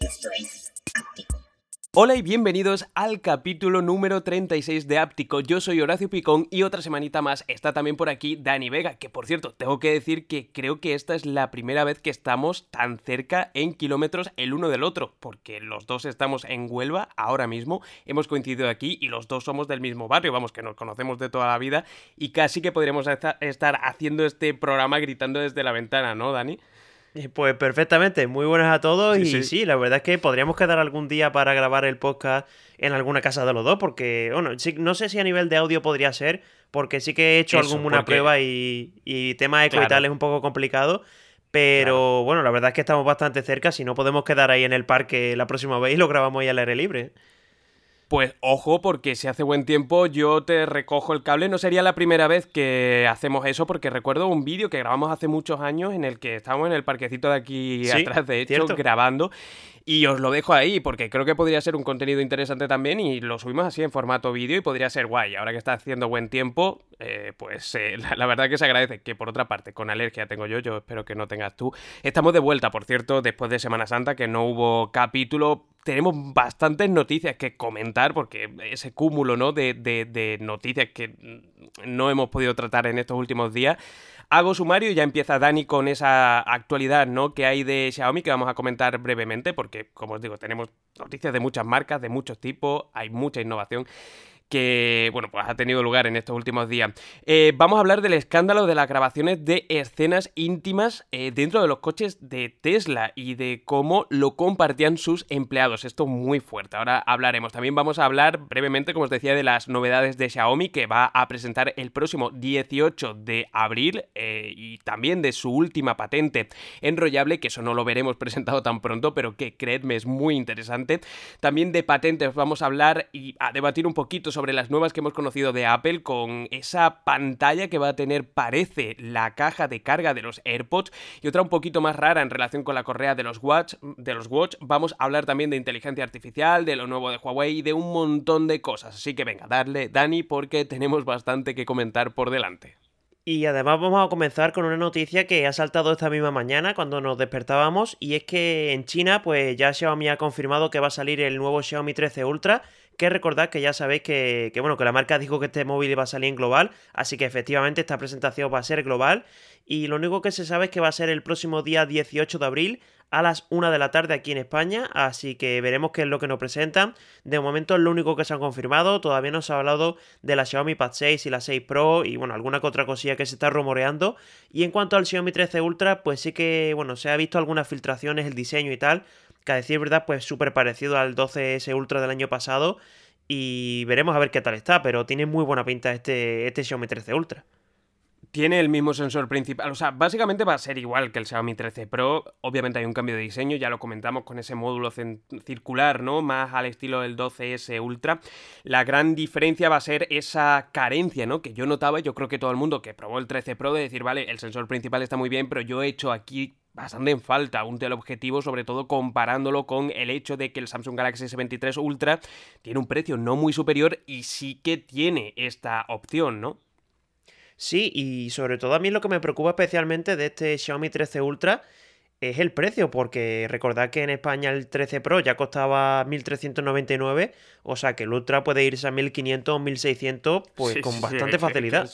Esto es Áptico. Hola y bienvenidos al capítulo número 36 de Áptico. Yo soy Horacio Picón y otra semanita más está también por aquí Dani Vega, que por cierto, tengo que decir que creo que esta es la primera vez que estamos tan cerca en kilómetros el uno del otro, porque los dos estamos en Huelva ahora mismo, hemos coincidido aquí y los dos somos del mismo barrio, vamos, que nos conocemos de toda la vida y casi que podríamos estar haciendo este programa gritando desde la ventana, ¿no, Dani? Eh, pues perfectamente, muy buenas a todos y sí. la verdad es que podríamos quedar algún día para grabar el podcast en alguna casa de los dos, porque, bueno, no sé si a nivel de audio podría ser, porque sí que he hecho alguna prueba y, y tema eco y tal es un poco complicado, pero bueno, la verdad es que estamos bastante cerca, si no podemos quedar ahí en el parque la próxima vez y lo grabamos ahí al aire libre. Pues ojo, porque si hace buen tiempo yo te recojo el cable. No sería la primera vez que hacemos eso, porque recuerdo un vídeo que grabamos hace muchos años en el que estábamos en el parquecito de aquí atrás, de hecho, grabando. Y os lo dejo ahí porque creo que podría ser un contenido interesante también y lo subimos así en formato vídeo y podría ser guay. Ahora que está haciendo buen tiempo, eh, pues eh, la, verdad que se agradece. Que por otra parte, con alergia tengo yo, yo espero que no tengas tú. Estamos de vuelta, por cierto, después de Semana Santa, que no hubo capítulo. Tenemos bastantes noticias que comentar porque ese cúmulo ¿no? de, de noticias que no hemos podido tratar en estos últimos días hago sumario y ya empieza Dani con esa actualidad ¿no? que hay de Xiaomi que vamos a comentar brevemente porque, como os digo, tenemos noticias de muchas marcas, de muchos tipos, hay mucha innovación que, bueno, pues ha tenido lugar en estos últimos días. Eh, vamos a hablar del escándalo de las grabaciones de escenas íntimas eh, dentro de los coches de Tesla y de cómo lo compartían sus empleados. Esto muy fuerte, ahora hablaremos. También vamos a hablar brevemente, como os decía, de las novedades de Xiaomi que va a presentar el próximo 18 de abril eh, y también de su última patente enrollable, que eso no lo veremos presentado tan pronto, pero que creedme es muy interesante. También de patentes vamos a hablar y a debatir un poquito sobre las nuevas que hemos conocido de Apple con esa pantalla que va a tener, parece, la caja de carga de los AirPods y otra un poquito más rara en relación con la correa de los Watch. De los Watch. Vamos a hablar también de inteligencia artificial, de lo nuevo de Huawei y de un montón de cosas. Así que venga, darle, Dani, porque tenemos bastante que comentar por delante. Y además vamos a comenzar con una noticia que ha saltado esta misma mañana cuando nos despertábamos y es que en China pues ya Xiaomi ha confirmado que va a salir el nuevo Xiaomi 13 Ultra que recordad que ya sabéis que, bueno, que la marca dijo que este móvil iba a salir en global, así que efectivamente esta presentación va a ser global y lo único que se sabe es que va a ser el próximo día 18 de abril a las 1 de la tarde aquí en España, así que veremos qué es lo que nos presentan. De momento es lo único que se han confirmado, todavía no se ha hablado de la Xiaomi Pad 6 y la 6 Pro y bueno, alguna que otra cosilla que se está rumoreando. Y en cuanto al Xiaomi 13 Ultra, pues sí que bueno, se ha visto algunas filtraciones, el diseño y tal, que a decir verdad, pues súper parecido al 12S Ultra del año pasado. Y veremos a ver qué tal está, pero tiene muy buena pinta este, este Xiaomi 13 Ultra. Tiene el mismo sensor principal, o sea, básicamente va a ser igual que el Xiaomi 13 Pro. Obviamente hay un cambio de diseño, ya lo comentamos con ese módulo circular, ¿no? Más al estilo del 12S Ultra. La gran diferencia va a ser esa carencia, ¿no? Que yo notaba, yo creo que todo el mundo que probó el 13 Pro de decir, vale, el sensor principal está muy bien, pero yo he hecho aquí bastante en falta un teleobjetivo, sobre todo comparándolo con el hecho de que el Samsung Galaxy S23 Ultra tiene un precio no muy superior y sí que tiene esta opción, ¿no? Sí, y sobre todo a mí lo que me preocupa especialmente de este Xiaomi 13 Ultra es el precio, porque recordad que en España el 13 Pro ya costaba 1.399, o sea que el Ultra puede irse a 1.500 o 1.600 pues con bastante facilidad.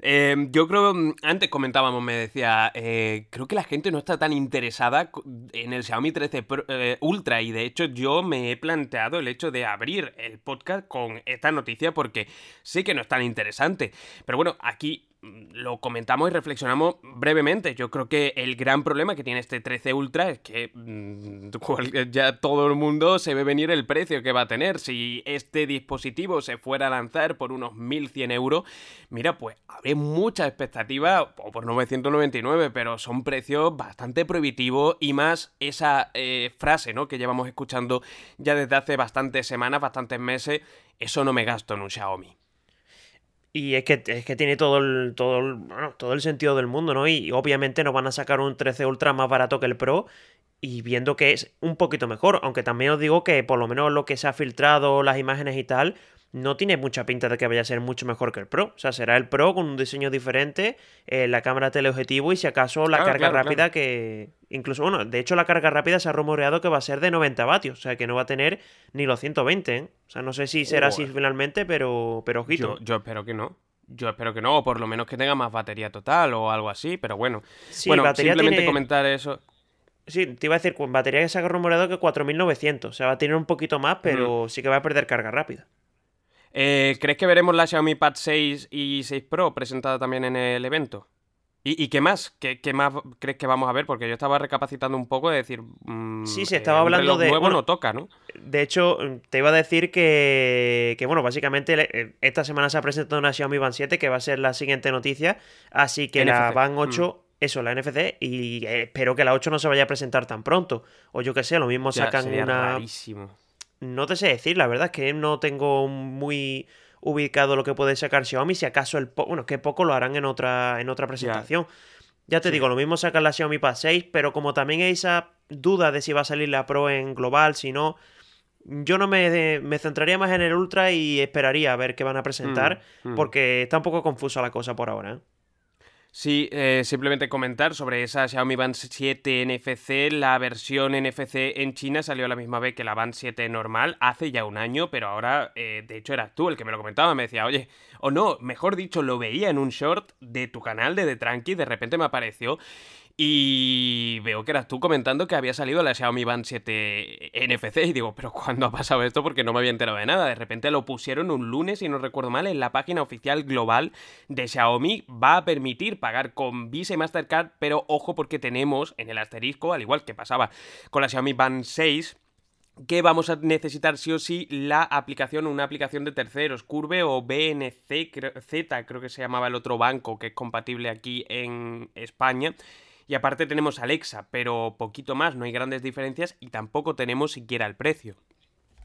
Em, yo creo, mm, antes comentábamos, me decía, eh, creo que la gente no está tan interesada en el Xiaomi 13 eh, Ultra y de hecho yo me he planteado el hecho de abrir el podcast con esta noticia porque sé que no es tan interesante. Pero bueno, aquí lo comentamos y reflexionamos brevemente. Yo creo que el gran problema que tiene este 13 Ultra es que mm, ya todo el mundo se ve venir el precio que va a tener. Si este dispositivo se fuera a lanzar por unos 1100 euros, mira, pues habría mucha expectativa, por 999, pero son precios bastante prohibitivos y más esa eh, frase, ¿no? Que llevamos escuchando ya desde hace bastantes semanas, bastantes meses. Eso no me gasto en un Xiaomi. Y es que, es que tiene todo el, todo, todo el sentido del mundo, ¿no? Y obviamente nos van a sacar un 13 Ultra más barato que el Pro y viendo que es un poquito mejor, aunque también os digo que por lo menos lo que se ha filtrado, las imágenes y tal, no tiene mucha pinta de que vaya a ser mucho mejor que el Pro. O sea, será el Pro con un diseño diferente, eh, la cámara teleobjetivo y si acaso la carga rápida que... Incluso, bueno, de hecho la carga rápida se ha rumoreado que va a ser de 90 vatios, o sea que no va a tener ni los 120, ¿eh? O sea, no sé si será así finalmente, pero, pero ojito. Yo, espero que no. Yo espero que no, o por lo menos que tenga más batería total o algo así, pero bueno. bueno, simplemente comentar eso. Sí, te iba a decir, con batería que se ha rumoreado que 4900. O sea, va a tener un poquito más, pero sí que va a perder carga rápida. Eh, ¿Crees que veremos la Xiaomi Pad 6 y 6 Pro presentada también en el evento? ¿Y, qué más? ¿Qué, más crees que vamos a ver? Porque yo estaba recapacitando un poco de decir. Mm, sí, se estaba hablando de. Nuevo no toca, ¿no? De hecho, te iba a decir que, que, bueno, básicamente eh, esta semana se ha presentado una Xiaomi Band 7 que va a ser la siguiente noticia. Así que la Band 8 eso, la NFC, y eh, espero que la 8 no se vaya a presentar tan pronto. O yo que sé, lo mismo sacan una. Rarísimo. No te sé decir, la verdad es que no tengo muy ubicado lo que puede sacar Xiaomi, si acaso el bueno, que poco lo harán en otra, en otra presentación. Ya te digo, lo mismo sacan la Xiaomi Pad 6, pero como también hay esa duda de si va a salir la Pro en global, si no, yo no me, me centraría más en el Ultra y esperaría a ver qué van a presentar, mm, mm. porque está un poco confusa la cosa por ahora. ¿eh? Sí, eh, simplemente comentar sobre esa Xiaomi Band 7 NFC. La versión NFC en China salió a la misma vez que la Band 7 normal hace ya un año, pero ahora, eh, de hecho, eras tú el que me lo comentaba. Me decía, oye, o no, mejor dicho, lo veía en un short de tu canal de The Tranqui, de repente me apareció. Y veo que eras tú comentando que había salido la Xiaomi Band 7 NFC y digo, pero ¿cuándo ha pasado esto? Porque no me había enterado de nada. De repente lo pusieron un lunes, si no recuerdo mal, en la página oficial global de Xiaomi. Va a permitir pagar con Visa y Mastercard, pero ojo porque tenemos en el asterisco, al igual que pasaba con la Xiaomi Band 6, que vamos a necesitar sí o sí la aplicación, una aplicación de terceros, Curve o BNC Z, creo que se llamaba el otro banco que es compatible aquí en España. Y aparte tenemos Alexa, pero poquito más, no hay grandes diferencias y tampoco tenemos siquiera el precio.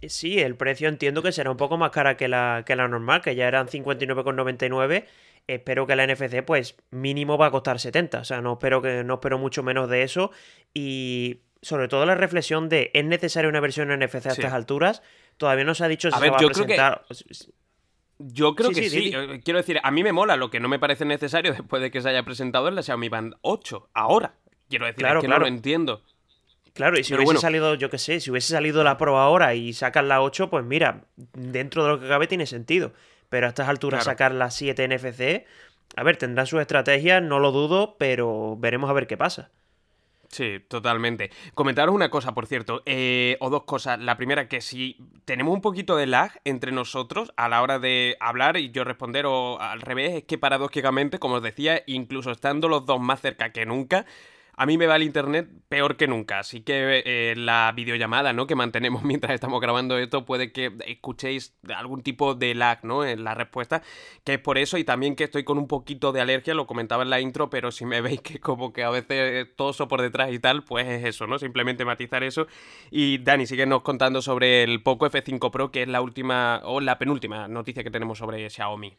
Sí, el precio entiendo que será un poco más cara que la, que la normal, que ya eran 59,99. Espero que la NFC, pues, mínimo va a costar 70. O sea, no espero que no espero mucho menos de eso. Y sobre todo la reflexión de ¿es necesaria una versión NFC a estas alturas? Todavía no se ha dicho si se va a presentar. Yo creo que sí. Eh, quiero decir, a mí me mola, lo que no me parece necesario después de que se haya presentado es la Xiaomi Band 8. Ahora. Quiero decir, claro, que no lo entiendo. Claro, y si hubiese salido, yo qué sé, si hubiese salido la Pro ahora y sacan la 8, pues mira, dentro de lo que cabe tiene sentido. Pero a estas alturas sacar la 7 NFC, a ver, tendrán sus estrategias, no lo dudo, pero veremos a ver qué pasa. Sí, totalmente. Comentaros una cosa, por cierto, eh, o dos cosas. La primera, que si tenemos un poquito de lag entre nosotros a la hora de hablar y yo responder, o al revés, es que paradójicamente, como os decía, incluso estando los dos más cerca que nunca, a mí me va el internet peor que nunca, así que eh, la videollamada ¿no? que mantenemos mientras estamos grabando esto puede que escuchéis algún tipo de lag ¿no? en la respuesta, que es por eso y también que estoy con un poquito de alergia, lo comentaba en la intro, pero si me veis que como que a veces toso por detrás y tal, pues es eso, ¿no? Simplemente matizar eso. Y Dani, síguenos contando sobre el Poco F5 Pro, que es la última o la penúltima noticia que tenemos sobre Xiaomi.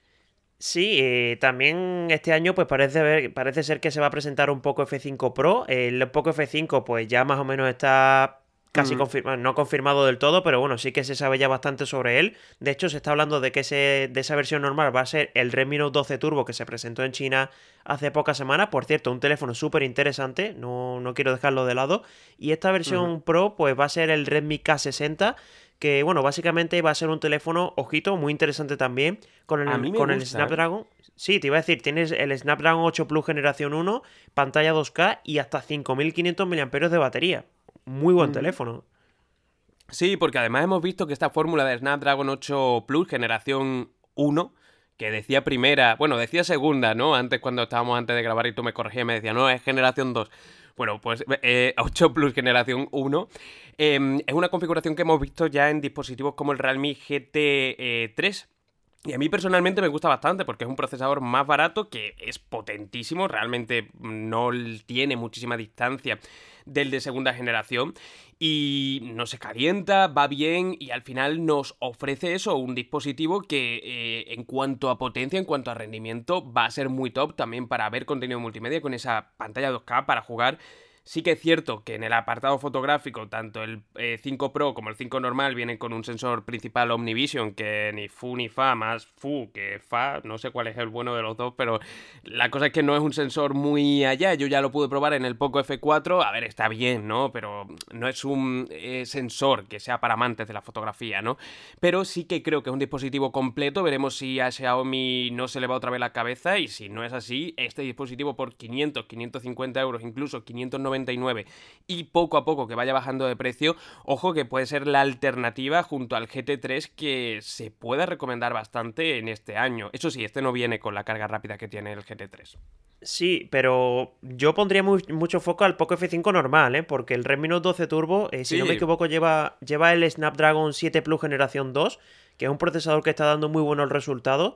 Sí, eh, también este año pues parece, parece ser que se va a presentar un Poco F5 Pro. El Poco F5 pues ya más o menos está casi confirmado, no confirmado del todo, pero bueno, sí que se sabe ya bastante sobre él. De hecho, se está hablando de que ese, de esa versión normal va a ser el Redmi Note 12 Turbo que se presentó en China hace pocas semanas. Por cierto, un teléfono súper interesante, no, no, quiero dejarlo de lado. Y esta versión Pro pues va a ser el Redmi K60 que bueno, básicamente va a ser un teléfono, ojito, muy interesante también, con el, con el ¿eh? Snapdragon. Sí, te iba a decir, tienes el Snapdragon 8 Plus generación 1, pantalla 2K y hasta 5500 mAh de batería. Muy buen mm. teléfono. Sí, porque además hemos visto que esta fórmula de Snapdragon 8 Plus generación 1 que decía primera, bueno, decía segunda, ¿no? Antes cuando estábamos antes de grabar y tú me corregías me decía, no, es generación 2. Bueno, pues 8 eh, Plus generación 1 em, es una configuración que hemos visto ya en dispositivos como el Realme GT3. Y a mí personalmente me gusta bastante porque es un procesador más barato que es potentísimo, realmente no tiene muchísima distancia del de segunda generación y no se calienta, va bien y al final nos ofrece eso, un dispositivo que eh, en cuanto a potencia, en cuanto a rendimiento, va a ser muy top también para ver contenido multimedia con esa pantalla 2K para jugar Sí que es cierto que en el apartado fotográfico, tanto el 5 eh, Pro como el 5 normal vienen con un sensor principal Omnivision, que ni Fu ni Fa, más Fu que Fa, no sé cuál es el bueno de los dos, pero la cosa es que no es un sensor muy allá, yo ya lo pude probar en el Poco F4, a ver, está bien, ¿no? Pero no es un eh, sensor que sea para amantes de la fotografía, ¿no? Pero sí que creo que es un dispositivo completo, veremos si a Xiaomi no se le va otra vez la cabeza y si no es así, este dispositivo por 500, 550 euros, incluso 590 y poco a poco que vaya bajando de precio, ojo que puede ser la alternativa junto al GT3 que se puede recomendar bastante en este año. Eso sí, este no viene con la carga rápida que tiene el GT3. Sí, pero yo pondría mucho foco al Poco F5 normal, ¿eh? porque el Redmi Note 12 Turbo, eh, si no me equivoco, lleva, lleva el Snapdragon 7 Plus generación 2, que es un procesador que está dando muy buenos resultados.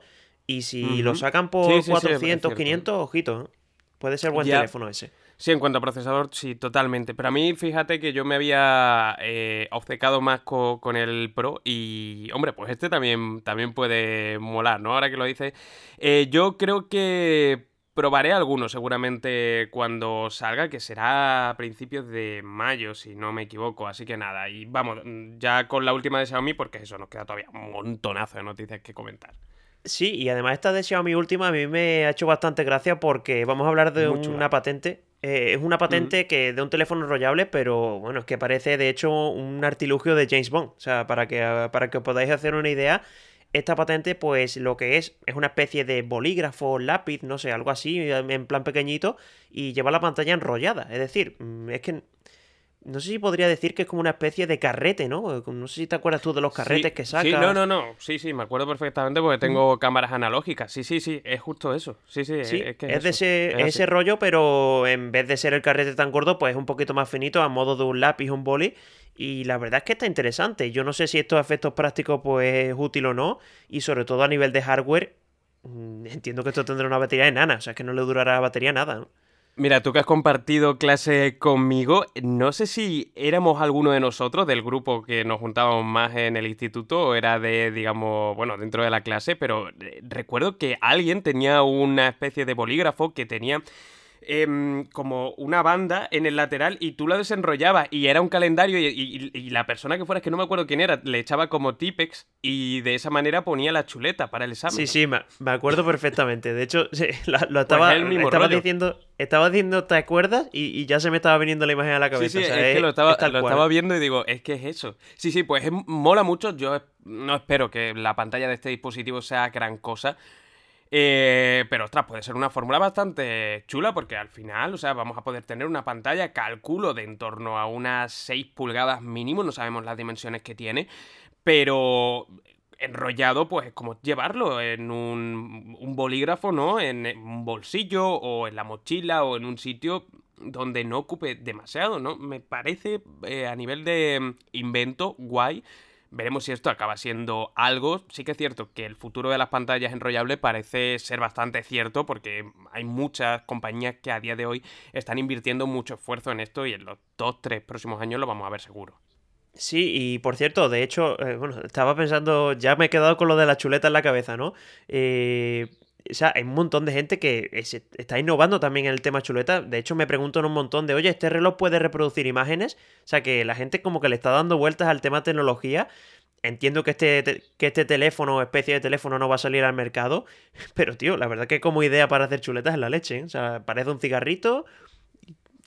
Y si lo sacan por 400, 500, ojito, ¿eh? puede ser buen teléfono ese. Sí, en cuanto a procesador, sí, totalmente. Pero a mí, fíjate que yo me había eh, obcecado más con el Pro y, hombre, pues este también, también puede molar, ¿no? Ahora que lo dices. Eh, yo creo que probaré alguno seguramente cuando salga, que será a principios de mayo, si no me equivoco. Así que nada, y vamos, ya con la última de Xiaomi, porque eso, nos queda todavía un montonazo de noticias que comentar. Sí, y además esta de Xiaomi última a mí me ha hecho bastante gracia porque vamos a hablar de una patente eh, es una patente que de un teléfono enrollable, pero bueno, es que parece de hecho un artilugio de James Bond. O sea, para que, para que os podáis hacer una idea, esta patente, pues lo que es, es una especie de bolígrafo, lápiz, no sé, algo así, en plan pequeñito, y lleva la pantalla enrollada. Es decir, mm, es que no sé si podría decir que es como una especie de carrete, ¿no? No sé si te acuerdas tú de los carretes que sacas. Sí, no, no, no. Sí, sí, me acuerdo perfectamente porque tengo cámaras analógicas. Sí, sí, sí, es justo eso. Sí, sí, es, que es, de ese, ese rollo, pero en vez de ser el carrete tan gordo, pues es un poquito más finito, a modo de un lápiz, un boli. Y la verdad es que está interesante. Yo no sé si estos efectos prácticos, pues, es útil o no. Y sobre todo a nivel de hardware, mm, entiendo que esto tendrá una batería enana. O sea, que no le durará la batería nada, ¿no? Mira, tú que has compartido clase conmigo, no sé si éramos alguno de nosotros del grupo que nos juntábamos más en el instituto o era de, digamos, bueno, dentro de la clase, pero eh, recuerdo que alguien tenía una especie de bolígrafo que tenía Em, como una banda en el lateral y tú la desenrollabas y era un calendario y, la persona que fuera, es que no me acuerdo quién era, le echaba como tipex y de esa manera ponía la chuleta para el examen. Sí, sí, me, acuerdo perfectamente. De hecho, lo, pues estaba, estaba diciendo, estaba diciendo, ¿te acuerdas? Y, ya se me estaba viniendo la imagen a la cabeza. Sí, sí, es, que lo, estaba, lo estaba, viendo y digo, es que es eso. Sí, sí, pues mola mucho. Yo no espero que la pantalla de este dispositivo sea gran cosa eh, pero ostras, puede ser una fórmula bastante chula porque al final, o sea, vamos a poder tener una pantalla, calculo, de en torno a unas 6 pulgadas mínimo, no sabemos las dimensiones que tiene, pero enrollado, pues es como llevarlo en un, bolígrafo, ¿no? En un bolsillo o en la mochila o en un sitio donde no ocupe demasiado, ¿no? Me parece eh, a nivel de invento guay Veremos si esto acaba siendo algo. Sí que es cierto que el futuro de las pantallas enrollables parece ser bastante cierto porque hay muchas compañías que a día de hoy están invirtiendo mucho esfuerzo en esto y en los dos, tres próximos años lo vamos a ver seguro. Sí, y por cierto, de hecho, eh, bueno, estaba pensando, ya me he quedado con lo de la chuleta en la cabeza, ¿no? Eh, o sea, hay un montón de gente que está innovando también en el tema chuleta. De hecho, me preguntan un montón de, oye, ¿este reloj puede reproducir imágenes? O sea, que la gente como que le está dando vueltas al tema tecnología. Entiendo que este, que este teléfono, especie de teléfono, no va a salir al mercado. Pero, tío, la verdad que como idea para hacer chuletas es la leche. ¿eh? O sea, parece un cigarrito,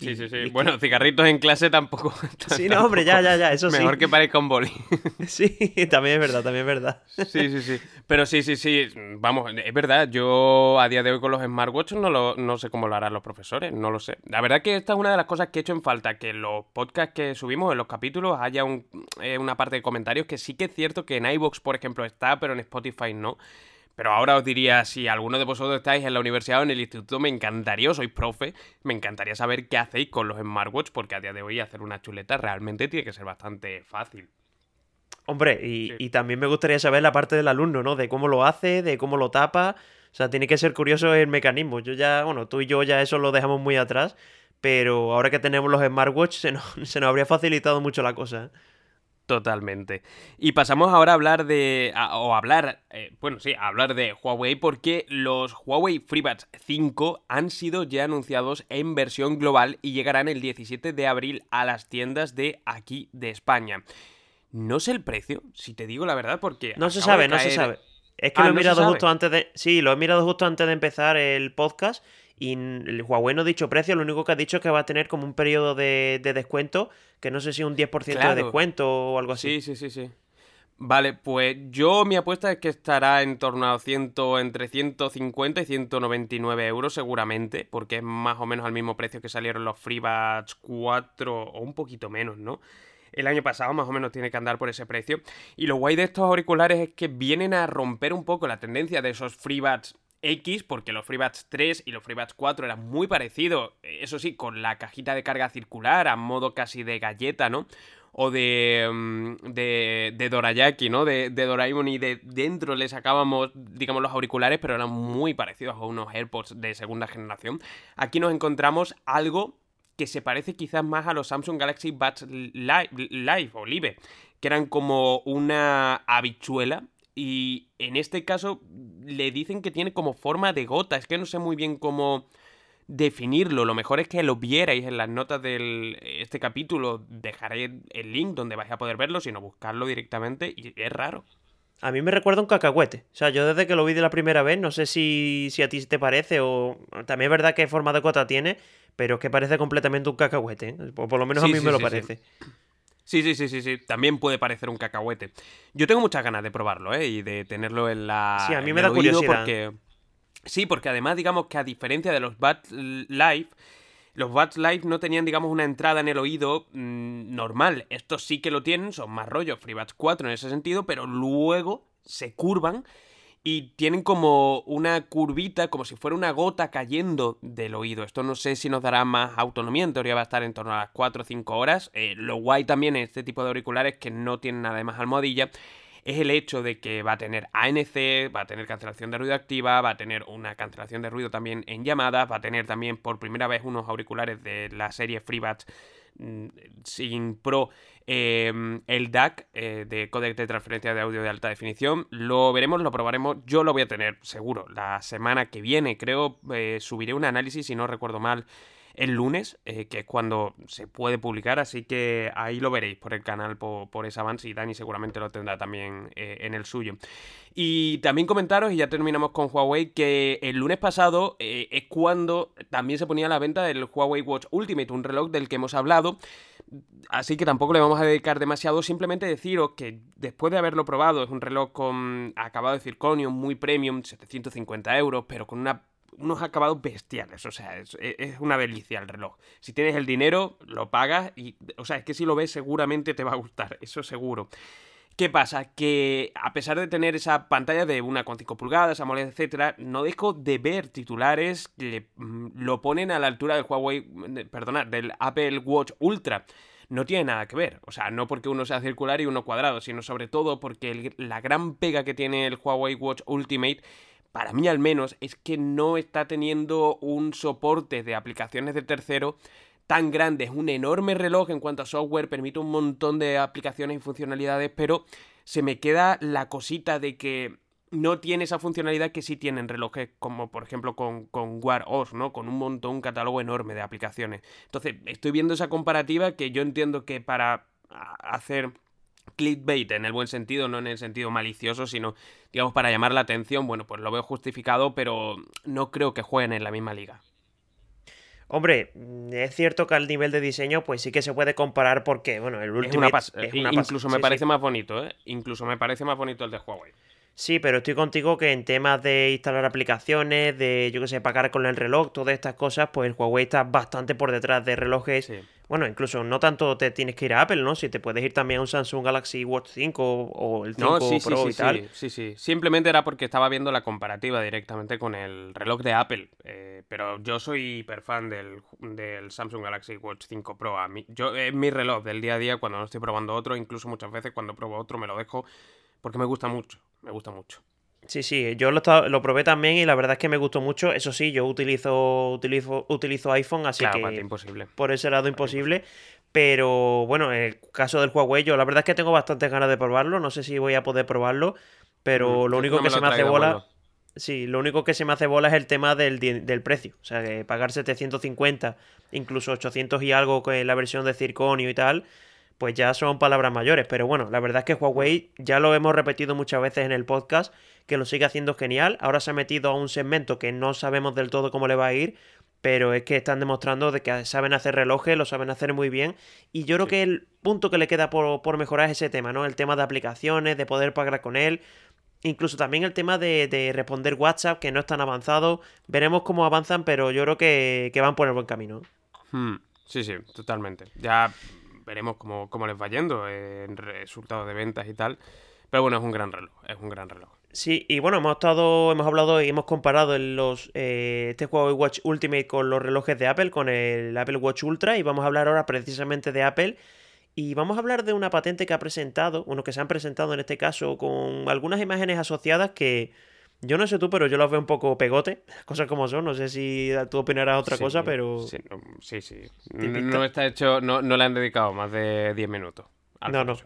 Sí, sí, sí. Bueno, cigarritos en clase tampoco. Sí, no, hombre, ya, ya, ya, eso sí. Mejor que parezca un boli. Sí, también es verdad, también es verdad. Sí, sí, sí. Pero sí, sí, sí. Vamos, es verdad. Yo a día de hoy con los smartwatches no, lo, no sé cómo lo harán los profesores, no lo sé. La verdad que esta es una de las cosas que he hecho en falta, que en los podcasts que subimos, en los capítulos, haya un, eh, una parte de comentarios que sí que es cierto que en iVoox, por ejemplo, está, pero en Spotify no. Pero ahora os diría, si alguno de vosotros estáis en la universidad o en el instituto, me encantaría, os sois profe, me encantaría saber qué hacéis con los smartwatch, porque a día de hoy hacer una chuleta realmente tiene que ser bastante fácil. Hombre, y, también me gustaría saber la parte del alumno, ¿no? De cómo lo hace, de cómo lo tapa. O sea, tiene que ser curioso el mecanismo. Yo ya, bueno, tú y yo ya eso lo dejamos muy atrás, pero ahora que tenemos los smartwatch se nos, se nos habría facilitado mucho la cosa. ¿eh? Totalmente. Y pasamos ahora a hablar de. o hablar. Eh, bueno, sí, a hablar de Huawei porque los Huawei FreeBuds 5 han sido ya anunciados en versión global y llegarán el 17 de abril a las tiendas de aquí de España. No sé el precio, si te digo la verdad, porque. No se sabe, no se sabe. Es que ah, lo he mirado justo antes de. Sí, lo he mirado justo antes de empezar el podcast. Y el Huawei no ha dicho precio, lo único que ha dicho es que va a tener como un periodo de, descuento, que no sé si un 10% de descuento o algo así. Sí, sí, sí, sí. Vale, pues yo mi apuesta es que estará en torno a 100, entre 150 y 199 euros seguramente, porque es más o menos al mismo precio que salieron los FreeBuds 4 o un poquito menos, ¿no? El año pasado más o menos tiene que andar por ese precio. Y lo guay de estos auriculares es que vienen a romper un poco la tendencia de esos FreeBuds X, porque los FreeBuds 3 y los FreeBuds 4 eran muy parecidos, eso sí, con la cajita de carga circular, a modo casi de galleta, ¿no? O de, mm, de, de Dorayaki, ¿no? De, de, Doraemon y de dentro le sacábamos, digamos, los auriculares, pero eran muy parecidos a unos AirPods de segunda generación. Aquí nos encontramos algo que se parece quizás más a los Samsung Galaxy Buds Live, Live o Live, que eran como una habichuela y en este caso le dicen que tiene como forma de gota. Es que no sé muy bien cómo definirlo. Lo mejor es que lo vierais en las notas de este capítulo. Dejaré el link donde vais a poder verlo, sino buscarlo directamente. Y es raro. A mí me recuerda un cacahuete. O sea, yo desde que lo vi de la primera vez, no sé si, si a ti te parece o... También es verdad que forma de gota tiene, pero es que parece completamente un cacahuete. ¿eh? Por, lo menos a mí me lo parece. Sí, sí, sí, sí, sí. También puede parecer un cacahuete. Yo tengo muchas ganas de probarlo, ¿eh? Y de tenerlo en la. Sí, a mí me da curiosidad. Porque... Sí, porque además, digamos que a diferencia de los Bats Live, los Bats Live no tenían, digamos, una entrada en el oído mm, normal. Estos sí que lo tienen, son más rollos, FreeBuds 4 en ese sentido, pero luego se curvan y tienen como una curvita, como si fuera una gota cayendo del oído. Esto no sé si nos dará más autonomía, en teoría va a estar en torno a las 4 o 5 horas. Eh, lo guay también en este tipo de auriculares que no tienen nada de más almohadilla es el hecho de que va a tener ANC, va a tener cancelación de ruido activa, va a tener una cancelación de ruido también en llamadas, va a tener también por primera vez unos auriculares de la serie FreeBuds mm, sin Pro Em, el DAC eh, de códec de transferencia de audio de alta definición. Lo veremos, lo probaremos. Yo lo voy a tener seguro la semana que viene. Creo eh, subiré un análisis, si no recuerdo mal, el lunes, eh, que es cuando se puede publicar, así que ahí lo veréis por el canal, por, ese avance, y Dani seguramente lo tendrá también eh, en el suyo. Y también comentaros, y ya terminamos con Huawei, que el lunes pasado eh, es cuando también se ponía a la venta el Huawei Watch Ultimate, un reloj del que hemos hablado, así que tampoco le vamos a dedicar demasiado, simplemente deciros que después de haberlo probado, es un reloj con acabado de circonio, muy premium, 750 euros, pero con una unos acabados bestiales. O sea, es, una delicia el reloj. Si tienes el dinero, lo pagas y, o sea, es que si lo ves seguramente te va a gustar, eso seguro. ¿Qué pasa? Que a pesar de tener esa pantalla de una con 5 pulgadas, AMOLED, etcétera, no dejo de ver titulares que mm, lo ponen a la altura del Huawei, perdona, del Apple Watch Ultra. No tiene nada que ver. O sea, no porque uno sea circular y uno cuadrado, sino sobre todo porque la gran pega que tiene el Huawei Watch Ultimate para mí al menos, es que no está teniendo un soporte de aplicaciones de tercero tan grande. Es un enorme reloj en cuanto a software, permite un montón de aplicaciones y funcionalidades, pero se me queda la cosita de que no tiene esa funcionalidad que sí tienen relojes como por ejemplo con, con Wear OS, ¿no? Con un montón, un catálogo enorme de aplicaciones. Entonces, estoy viendo esa comparativa que yo entiendo que para hacer clickbait en el buen sentido, no en el sentido malicioso, sino, digamos, para llamar la atención, bueno, pues lo veo justificado, pero no creo que jueguen en la misma liga. Hombre, es cierto que al nivel de diseño, pues sí que se puede comparar porque, bueno, el último. Incluso me parece más bonito, ¿eh? Incluso me parece más bonito el de Huawei. Sí, pero estoy contigo que en temas de instalar aplicaciones, de, yo qué sé, pagar con el reloj, todas estas cosas, pues el Huawei está bastante por detrás de relojes. Bueno, incluso no tanto te tienes que ir a Apple, ¿no? Si te puedes ir también a un Samsung Galaxy Watch 5 o el 5 Pro y tal. Sí, sí, Simplemente era porque estaba viendo la comparativa directamente con el reloj de Apple. Eh, pero yo soy hiper fan del, del, Samsung Galaxy Watch 5 Pro. A mí, yo, es mi reloj del día a día cuando no estoy probando otro. Incluso muchas veces cuando pruebo otro me lo dejo porque me gusta mucho, me gusta mucho. Sí, sí, yo lo, lo, probé también y la verdad es que me gustó mucho. Eso sí, yo utilizo, utilizo, utilizo iPhone, así que imposible. por ese lado imposible. Pero bueno, en el caso del Huawei, yo la verdad es que tengo bastantes ganas de probarlo. No sé si voy a poder probarlo, pero Mm, lo único no que se me hace bola. bueno. Sí, lo único que se me hace bola es el tema del, del precio. O sea, que pagar 750, incluso 800 y algo con la versión de circonio y tal, pues ya son palabras mayores. Pero bueno, la verdad es que Huawei ya lo hemos repetido muchas veces en el podcast, que lo sigue haciendo genial. Ahora se ha metido a un segmento que no sabemos del todo cómo le va a ir, pero es que están demostrando de que saben hacer relojes, lo saben hacer muy bien. Y yo creo Sí. que el punto que le queda por, por mejorar es ese tema, ¿no? El tema de aplicaciones, de poder pagar con él. Incluso también el tema de, de responder WhatsApp, que no es tan avanzado. Veremos cómo avanzan, pero yo creo que, que van por el buen camino. Hmm, Sí, sí, totalmente. Ya veremos cómo, cómo les va yendo en resultados de ventas y tal. Pero bueno, es un gran reloj, es un gran reloj. Sí, y bueno, hemos estado, hemos hablado y hemos comparado en los, eh, este Huawei Watch Ultimate con los relojes de Apple, con el Apple Watch Ultra, y vamos a hablar ahora precisamente de Apple. Y vamos a hablar de una patente que ha presentado, uno que se han presentado en este caso, con algunas imágenes asociadas que yo no sé tú, pero yo las veo un poco pegote, cosas como son. No sé si tú opinarás otra Sí, cosa, pero. Sí, no, sí. sí. ¿Te No, está hecho, no, no le han dedicado más de 10 minutos. No, no.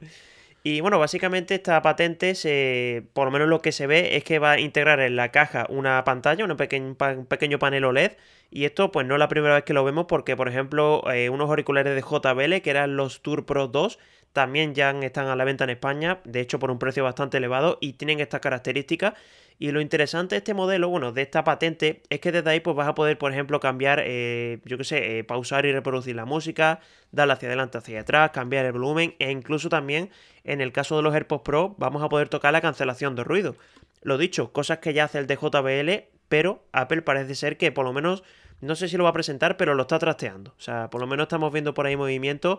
Y bueno, básicamente esta patente, se, por lo menos lo que se ve, es que va a integrar en la caja una pantalla, un pequeño, un pequeño panel OLED. Y esto, pues no es la primera vez que lo vemos, porque, por ejemplo, eh, unos auriculares de JBL, que eran los Tour Pro 2, también ya están a la venta en España, de hecho por un precio bastante elevado, y tienen estas características. Y lo interesante de este modelo, bueno, de esta patente, es que desde ahí pues vas a poder, por ejemplo, cambiar, eh, yo qué sé, eh, pausar y reproducir la música, darle hacia adelante, hacia atrás, cambiar el volumen, e incluso también, en el caso de los AirPods Pro, vamos a poder tocar la cancelación de ruido. Lo dicho, cosas que ya hace el de JBL, pero Apple parece ser que por lo menos, no sé si lo va a presentar, pero lo está trasteando. O sea, por lo menos estamos viendo por ahí movimientos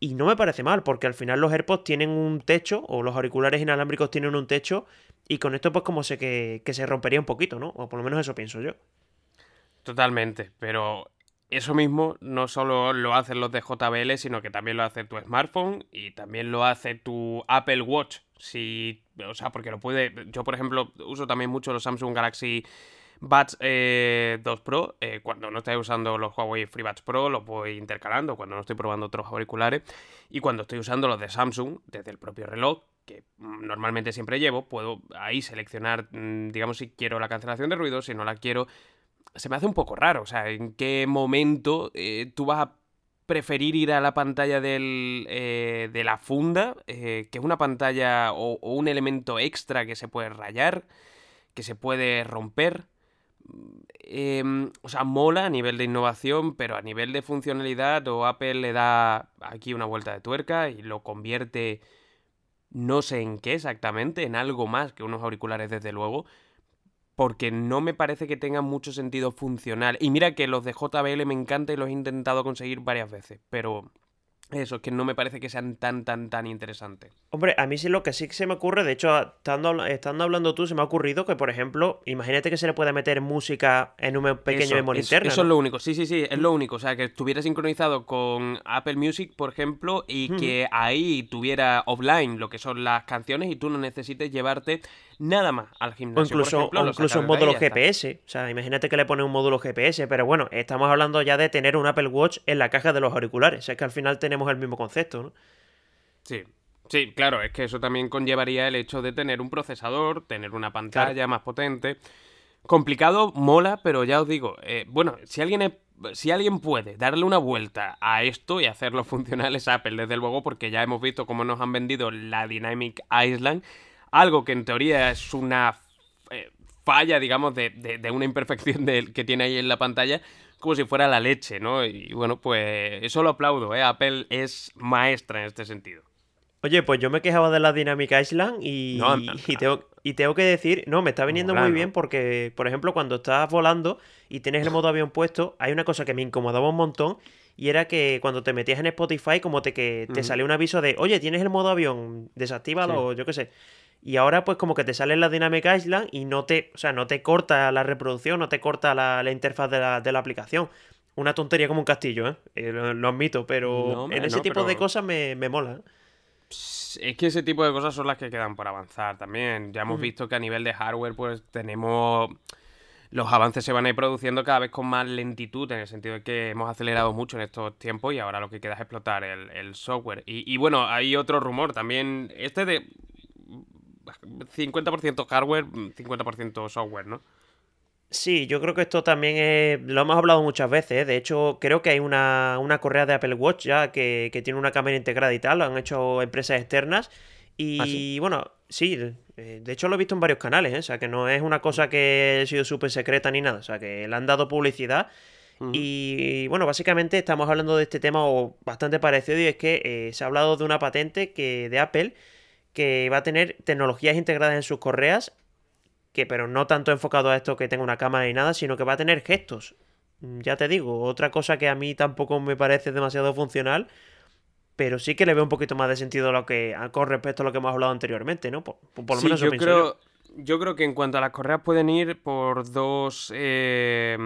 y no me parece mal, porque al final los AirPods tienen un techo, o los auriculares inalámbricos tienen un techo, y con esto pues como sé que, que se rompería un poquito, ¿no? O por lo menos eso pienso yo. Totalmente, pero eso mismo no solo lo hacen los de JBL, sino que también lo hace tu smartphone y también lo hace tu Apple Watch. Si, o sea, porque lo puede. Yo, por ejemplo, uso también mucho los Samsung Galaxy Buds eh, 2 Pro. eh, cuando no estoy usando los Huawei FreeBuds Pro, los voy intercalando cuando no estoy probando otros auriculares. Y cuando estoy usando los de Samsung, desde el propio reloj, que normalmente siempre llevo, puedo ahí seleccionar, mm, digamos, si quiero la cancelación de ruido, si no la quiero. Se me hace un poco raro, o sea, en qué momento eh, tú vas a preferir ir a la pantalla del, eh, de la funda, eh, que es una pantalla o un elemento extra que se puede rayar, que se puede romper. Em, o sea, mola a nivel de innovación, pero a nivel de funcionalidad o Apple le da aquí una vuelta de tuerca y lo convierte no sé en qué exactamente, en algo más que unos auriculares desde luego, porque no me parece que tengan mucho sentido funcional. Y mira que los de JBL me encantan y los he intentado conseguir varias veces, pero eso es que no me parece que sean tan, tan, tan interesantes. Hombre, a mí sí lo que sí que se me ocurre, de hecho, estando, estando hablando tú, se me ha ocurrido que, por ejemplo, imagínate que se le puede meter música en un pequeño Eso, memoria eso- interna. Eso ¿no? es lo único, sí, sí, sí, es lo único. O sea, que estuviera sincronizado con Apple Music, por ejemplo, y que ahí tuviera offline lo que son las canciones y tú no necesites llevarte nada más al gimnasio. O incluso, por ejemplo, o lo incluso un módulo. GPS. O sea, imagínate que le pone un módulo GPS, pero bueno, estamos hablando ya de tener un Apple Watch en la caja de los auriculares. Es que al final tenemos el mismo concepto, ¿no? Sí. Sí, claro, es que eso también conllevaría el hecho de tener un procesador, tener una pantalla más potente. Complicado, mola, pero ya os digo, eh, bueno, si alguien es- si alguien puede darle una vuelta a esto y hacerlo funcional es Apple, desde luego, porque ya hemos visto cómo nos han vendido la Dynamic Island, algo que en teoría es una eh, falla, digamos, de, de- de una imperfección que tiene ahí en la pantalla, como si fuera la leche, ¿no? Y bueno, pues eso lo aplaudo, ¿eh? Apple es maestra en este sentido. Oye, pues yo me quejaba de la Dynamic Island y, No, no, y, tengo, y tengo que decir, no, me está viniendo muy ¿no? bien porque, por ejemplo, cuando estás volando y tienes el modo avión puesto, hay una cosa que me incomodaba un montón y era que cuando te metías en Spotify, como te, que te salía un aviso de, oye, tienes el modo avión, desactívalo, Sí. yo qué sé. Y ahora pues como que te sale la Dynamic Island y no te, o sea, no te corta la reproducción, no te corta la, la interfaz de la, de la aplicación. Una tontería como un castillo, ¿eh? Eh, lo, lo admito, pero No, en ese no, tipo de cosas me, me mola. ¿eh? Es que ese tipo de cosas son las que quedan por avanzar también. Ya hemos Ujú. visto que a nivel de hardware, pues tenemos. los avances se van a ir produciendo cada vez con más lentitud, en el sentido de que hemos acelerado mucho en estos tiempos y ahora lo que queda es explotar el, software. Y, bueno, hay otro rumor también, este de 50% hardware, 50% software, ¿no? Sí, yo creo que esto también es, lo hemos hablado muchas veces. ¿eh? De hecho, creo que hay una, correa de Apple Watch ya que, tiene una cámara integrada y tal. Lo han hecho empresas externas. Y ¿Ah, bueno, sí, eh, de hecho lo he visto en varios canales. ¿eh? O sea, que no es una cosa que ha sido súper secreta ni nada. O sea, que le han dado publicidad. Y bueno, básicamente estamos hablando de este tema bastante parecido. Y es que se ha hablado de una patente que, de Apple que va a tener tecnologías integradas en sus correas que pero no tanto enfocado a esto que tenga una cámara ni nada, sino que va a tener gestos. Ya te digo, otra cosa que a mí tampoco me parece demasiado funcional, pero sí que le veo un poquito más de sentido a lo que, con respecto a lo que hemos hablado anteriormente, ¿no? Por, lo menos yo creo, yo creo que en cuanto a las correas pueden ir por dos... Eh,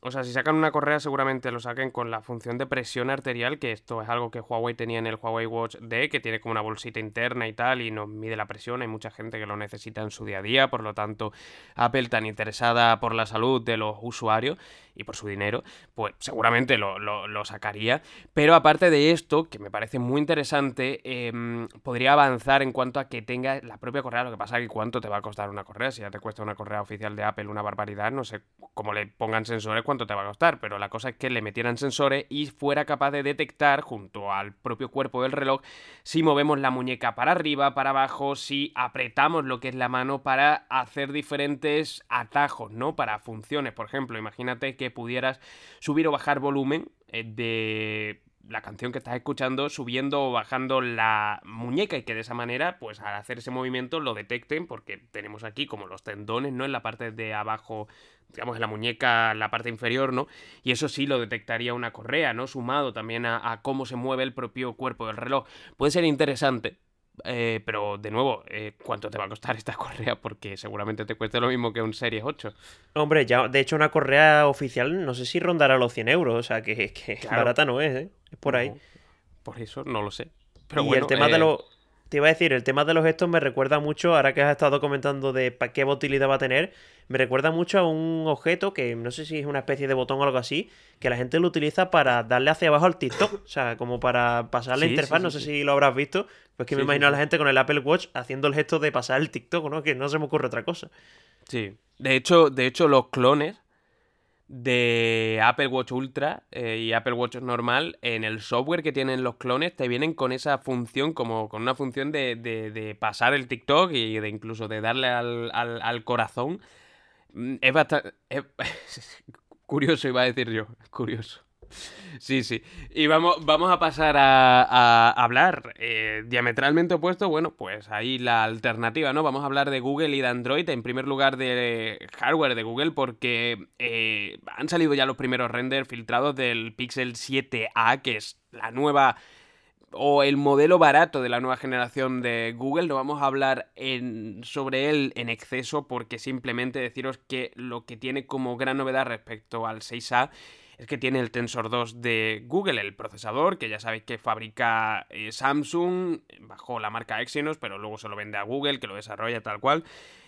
o sea, si sacan una correa seguramente lo saquen con la función de presión arterial, que esto es algo que Huawei tenía en el Huawei Watch D, que tiene como una bolsita interna y tal, y nos mide la presión. Hay mucha gente que lo necesita en su día a día, por lo tanto, Apple tan interesada por la salud de los usuarios y por su dinero, pues seguramente lo, sacaría. Pero aparte de esto, que me parece muy interesante, em, podría avanzar en cuanto a que tenga la propia correa. Lo que pasa es que cuánto te va a costar una correa. Si ya te cuesta una correa oficial de Apple una barbaridad, no sé cómo le pongan sensores cuánto te va a costar. Pero la cosa es que le metieran sensores y fuera capaz de detectar junto al propio cuerpo del reloj si movemos la muñeca para arriba, para abajo, si apretamos lo que es la mano para hacer diferentes atajos, ¿no? Para funciones. Por ejemplo, imagínate que pudieras subir o bajar volumen eh, de la canción que estás escuchando subiendo o bajando la muñeca y que de esa manera, pues al hacer ese movimiento lo detecten porque tenemos aquí como los tendones, ¿no? En la parte de abajo, digamos, en la muñeca, la parte inferior, ¿no? Y eso sí lo detectaría una correa, ¿no? Sumado también a cómo se mueve el propio cuerpo del reloj. Puede ser interesante, eh, pero de nuevo, eh, ¿cuánto te va a costar esta correa? Porque seguramente te cueste lo mismo que un Series 8. Hombre, ya, de hecho, una correa oficial no sé si rondará los 100 euros. O sea, que, que barata no es, ¿eh? Es por ahí. por eso no lo sé. Pero y el tema de los. Te iba a decir, el tema de los gestos me recuerda mucho, ahora que has estado comentando de qué utilidad va a tener, me recuerda mucho a un objeto que no sé si es una especie de botón o algo así, que la gente lo utiliza para darle hacia abajo al TikTok, o sea, como para pasar la interfaz, no sé si lo habrás visto, pues que me imagino a la gente con el Apple Watch haciendo el gesto de pasar el TikTok, ¿no? Que no se me ocurre otra cosa. Sí. De hecho, de hecho los clones de Apple Watch Ultra eh, y Apple Watch normal, en el software que tienen los clones, te vienen con esa función, como con una función de, de, pasar el TikTok y de incluso de darle al, al corazón Mm, es bastante... curioso iba a decir yo, curioso. Sí, sí. Y vamos, vamos a pasar a, hablar eh, diametralmente opuesto. Bueno, pues ahí la alternativa, ¿no? Vamos a hablar de Google y de Android. En primer lugar, de hardware de Google, porque eh, han salido ya los primeros renders filtrados del Pixel 7A, que es la nueva o el modelo barato de la nueva generación de Google. No vamos a hablar sobre él en exceso porque simplemente deciros que lo que tiene como gran novedad respecto al 6A es que tiene el Tensor 2 de Google, el procesador, que ya sabéis que fabrica eh, Samsung bajo la marca Exynos, pero luego se lo vende a Google, que lo desarrolla tal cual.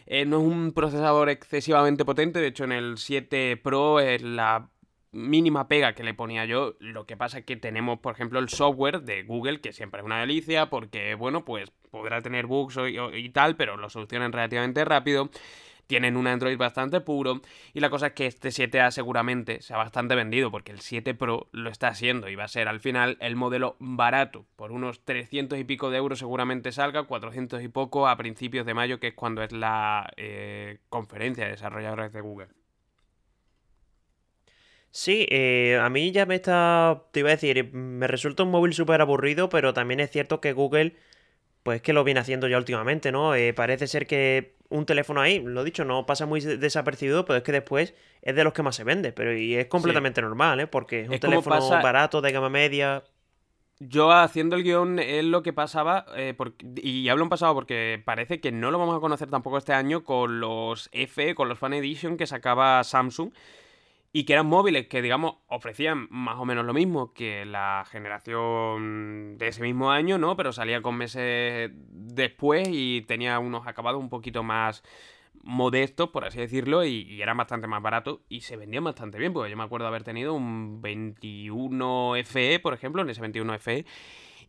Eh, no es un procesador excesivamente potente, de hecho en el 7 Pro es la mínima pega que le ponía yo. Lo que pasa es que tenemos, por ejemplo, el software de Google, que siempre es una delicia, porque, bueno, pues podrá tener bugs y, tal, pero lo solucionan relativamente rápido. Tienen un Android bastante puro. Y la cosa es que este 7A seguramente sea bastante vendido, porque el 7 Pro lo está haciendo y va a ser al final el modelo barato. Por unos 300 y pico de euros seguramente salga, 400 y poco a principios de mayo, que es cuando es la eh, conferencia de desarrolladores de Google. Sí, eh, a mí ya me está, te iba a decir, me resulta un móvil súper aburrido, pero también es cierto que Google, pues que lo viene haciendo ya últimamente, ¿no? Eh, parece ser que un teléfono ahí, lo dicho, no pasa muy desapercibido, pero es que después es de los que más se vende, pero y es completamente normal, ¿eh? Porque es un teléfono barato, de gama media. Yo haciendo el guion es lo que pasaba, eh, y hablo en pasado porque parece que no lo vamos a conocer tampoco este año con los F, con los Fan Edition que sacaba Samsung y que eran móviles que, digamos, ofrecían más o menos lo mismo que la generación de ese mismo año, ¿no? Pero salía con meses después y tenía unos acabados un poquito más, modestos, por así decirlo, y, eran bastante más baratos y se vendían bastante bien, porque yo me acuerdo haber tenido un 21 FE, por ejemplo, en ese 21 FE,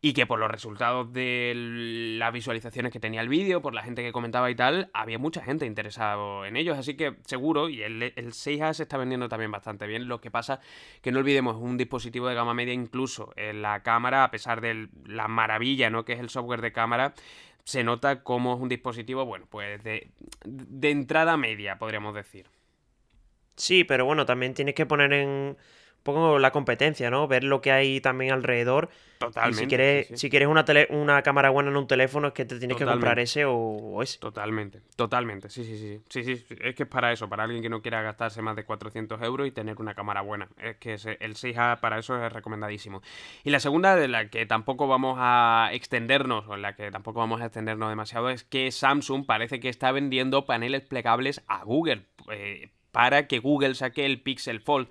y que por los resultados de las visualizaciones que tenía el vídeo, por la gente que comentaba y tal, había mucha gente interesada en ellos, así que seguro, y el, el 6A se está vendiendo también bastante bien, lo que pasa que no olvidemos, un dispositivo de gama media incluso en la cámara, a pesar de la maravilla ¿no? que es el software de cámara, se nota como es un dispositivo, bueno, pues de, de entrada media, podríamos decir. Sí, pero bueno, también tienes que poner en poco la competencia, ¿no? Ver lo que hay también alrededor. Totalmente. Y si quieres, si quieres una, una cámara buena en un teléfono, es que te tienes que comprar ese o, ese. Totalmente, totalmente. Sí, sí, sí. Sí, sí. Es que es para eso, para alguien que no quiera gastarse más de 400 euros y tener una cámara buena. Es que el 6A para eso es recomendadísimo. Y la segunda, de la que tampoco vamos a extendernos, o en la que tampoco vamos a extendernos demasiado, es que Samsung parece que está vendiendo paneles plegables a Google. Eh, para que Google saque el Pixel Fold.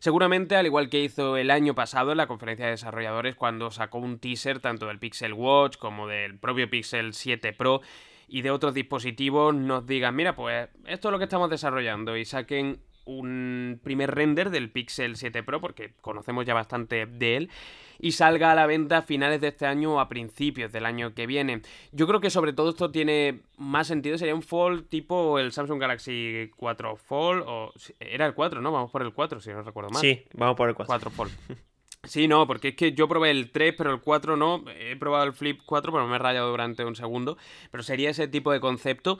Seguramente, al igual que hizo el año pasado en la conferencia de desarrolladores cuando sacó un teaser tanto del Pixel Watch como del propio Pixel 7 Pro y de otros dispositivos, nos digan, mira, pues esto es lo que estamos desarrollando y saquen un primer render del Pixel 7 Pro, porque conocemos ya bastante de él, y salga a la venta a finales de este año o a principios del año que viene. Yo creo que sobre todo esto tiene más sentido, sería un Fold tipo el Samsung Galaxy 4 Fold, o era el 4, ¿no? Vamos por el 4, si no recuerdo mal. Sí, vamos por el 4. 4 Fold. Sí, no, porque es que yo probé el 3, pero el 4 no. He probado el Flip 4, pero me he rayado durante un segundo. Pero sería ese tipo de concepto.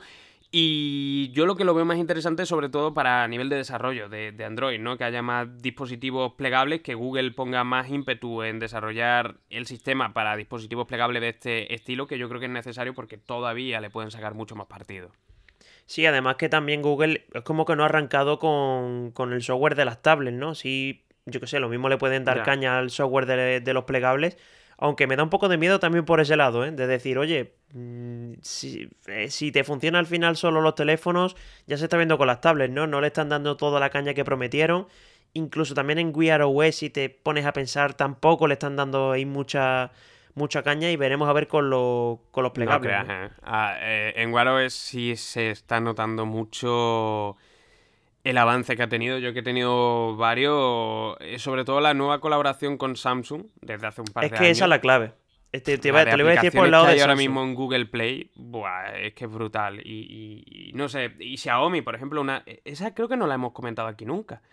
Y yo lo que lo veo más interesante sobre todo para nivel de desarrollo de, Android, ¿no? Que haya más dispositivos plegables, que Google ponga más ímpetu en desarrollar el sistema para dispositivos plegables de este estilo, que yo creo que es necesario porque todavía le pueden sacar mucho más partido. Sí, además que también Google es como que no ha arrancado con, el software de las tablets, ¿no? Sí, yo qué sé, lo mismo le pueden dar caña al software de, de los plegables, aunque me da un poco de miedo también por ese lado, ¿eh? De decir, oye, Mm, eh, si, te funciona al final solo los teléfonos, ya se está viendo con las tablets, ¿no? No le están dando toda la caña que prometieron. Incluso también en Wear OS, si te pones a pensar, tampoco le están dando ahí mucha, mucha caña y veremos a ver con, con los plegables. ¿eh? Ah, eh, en Wear OS sí se está notando mucho el avance que ha tenido. Yo que he tenido varios, sobre todo la nueva colaboración con Samsung desde hace un par de años. Es que esa es la clave. Este, te, lo voy a decir por el lado de ahora mismo en Google Play, es que es brutal. Y, no sé, y Xiaomi, por ejemplo, una esa creo que no la hemos comentado aquí nunca.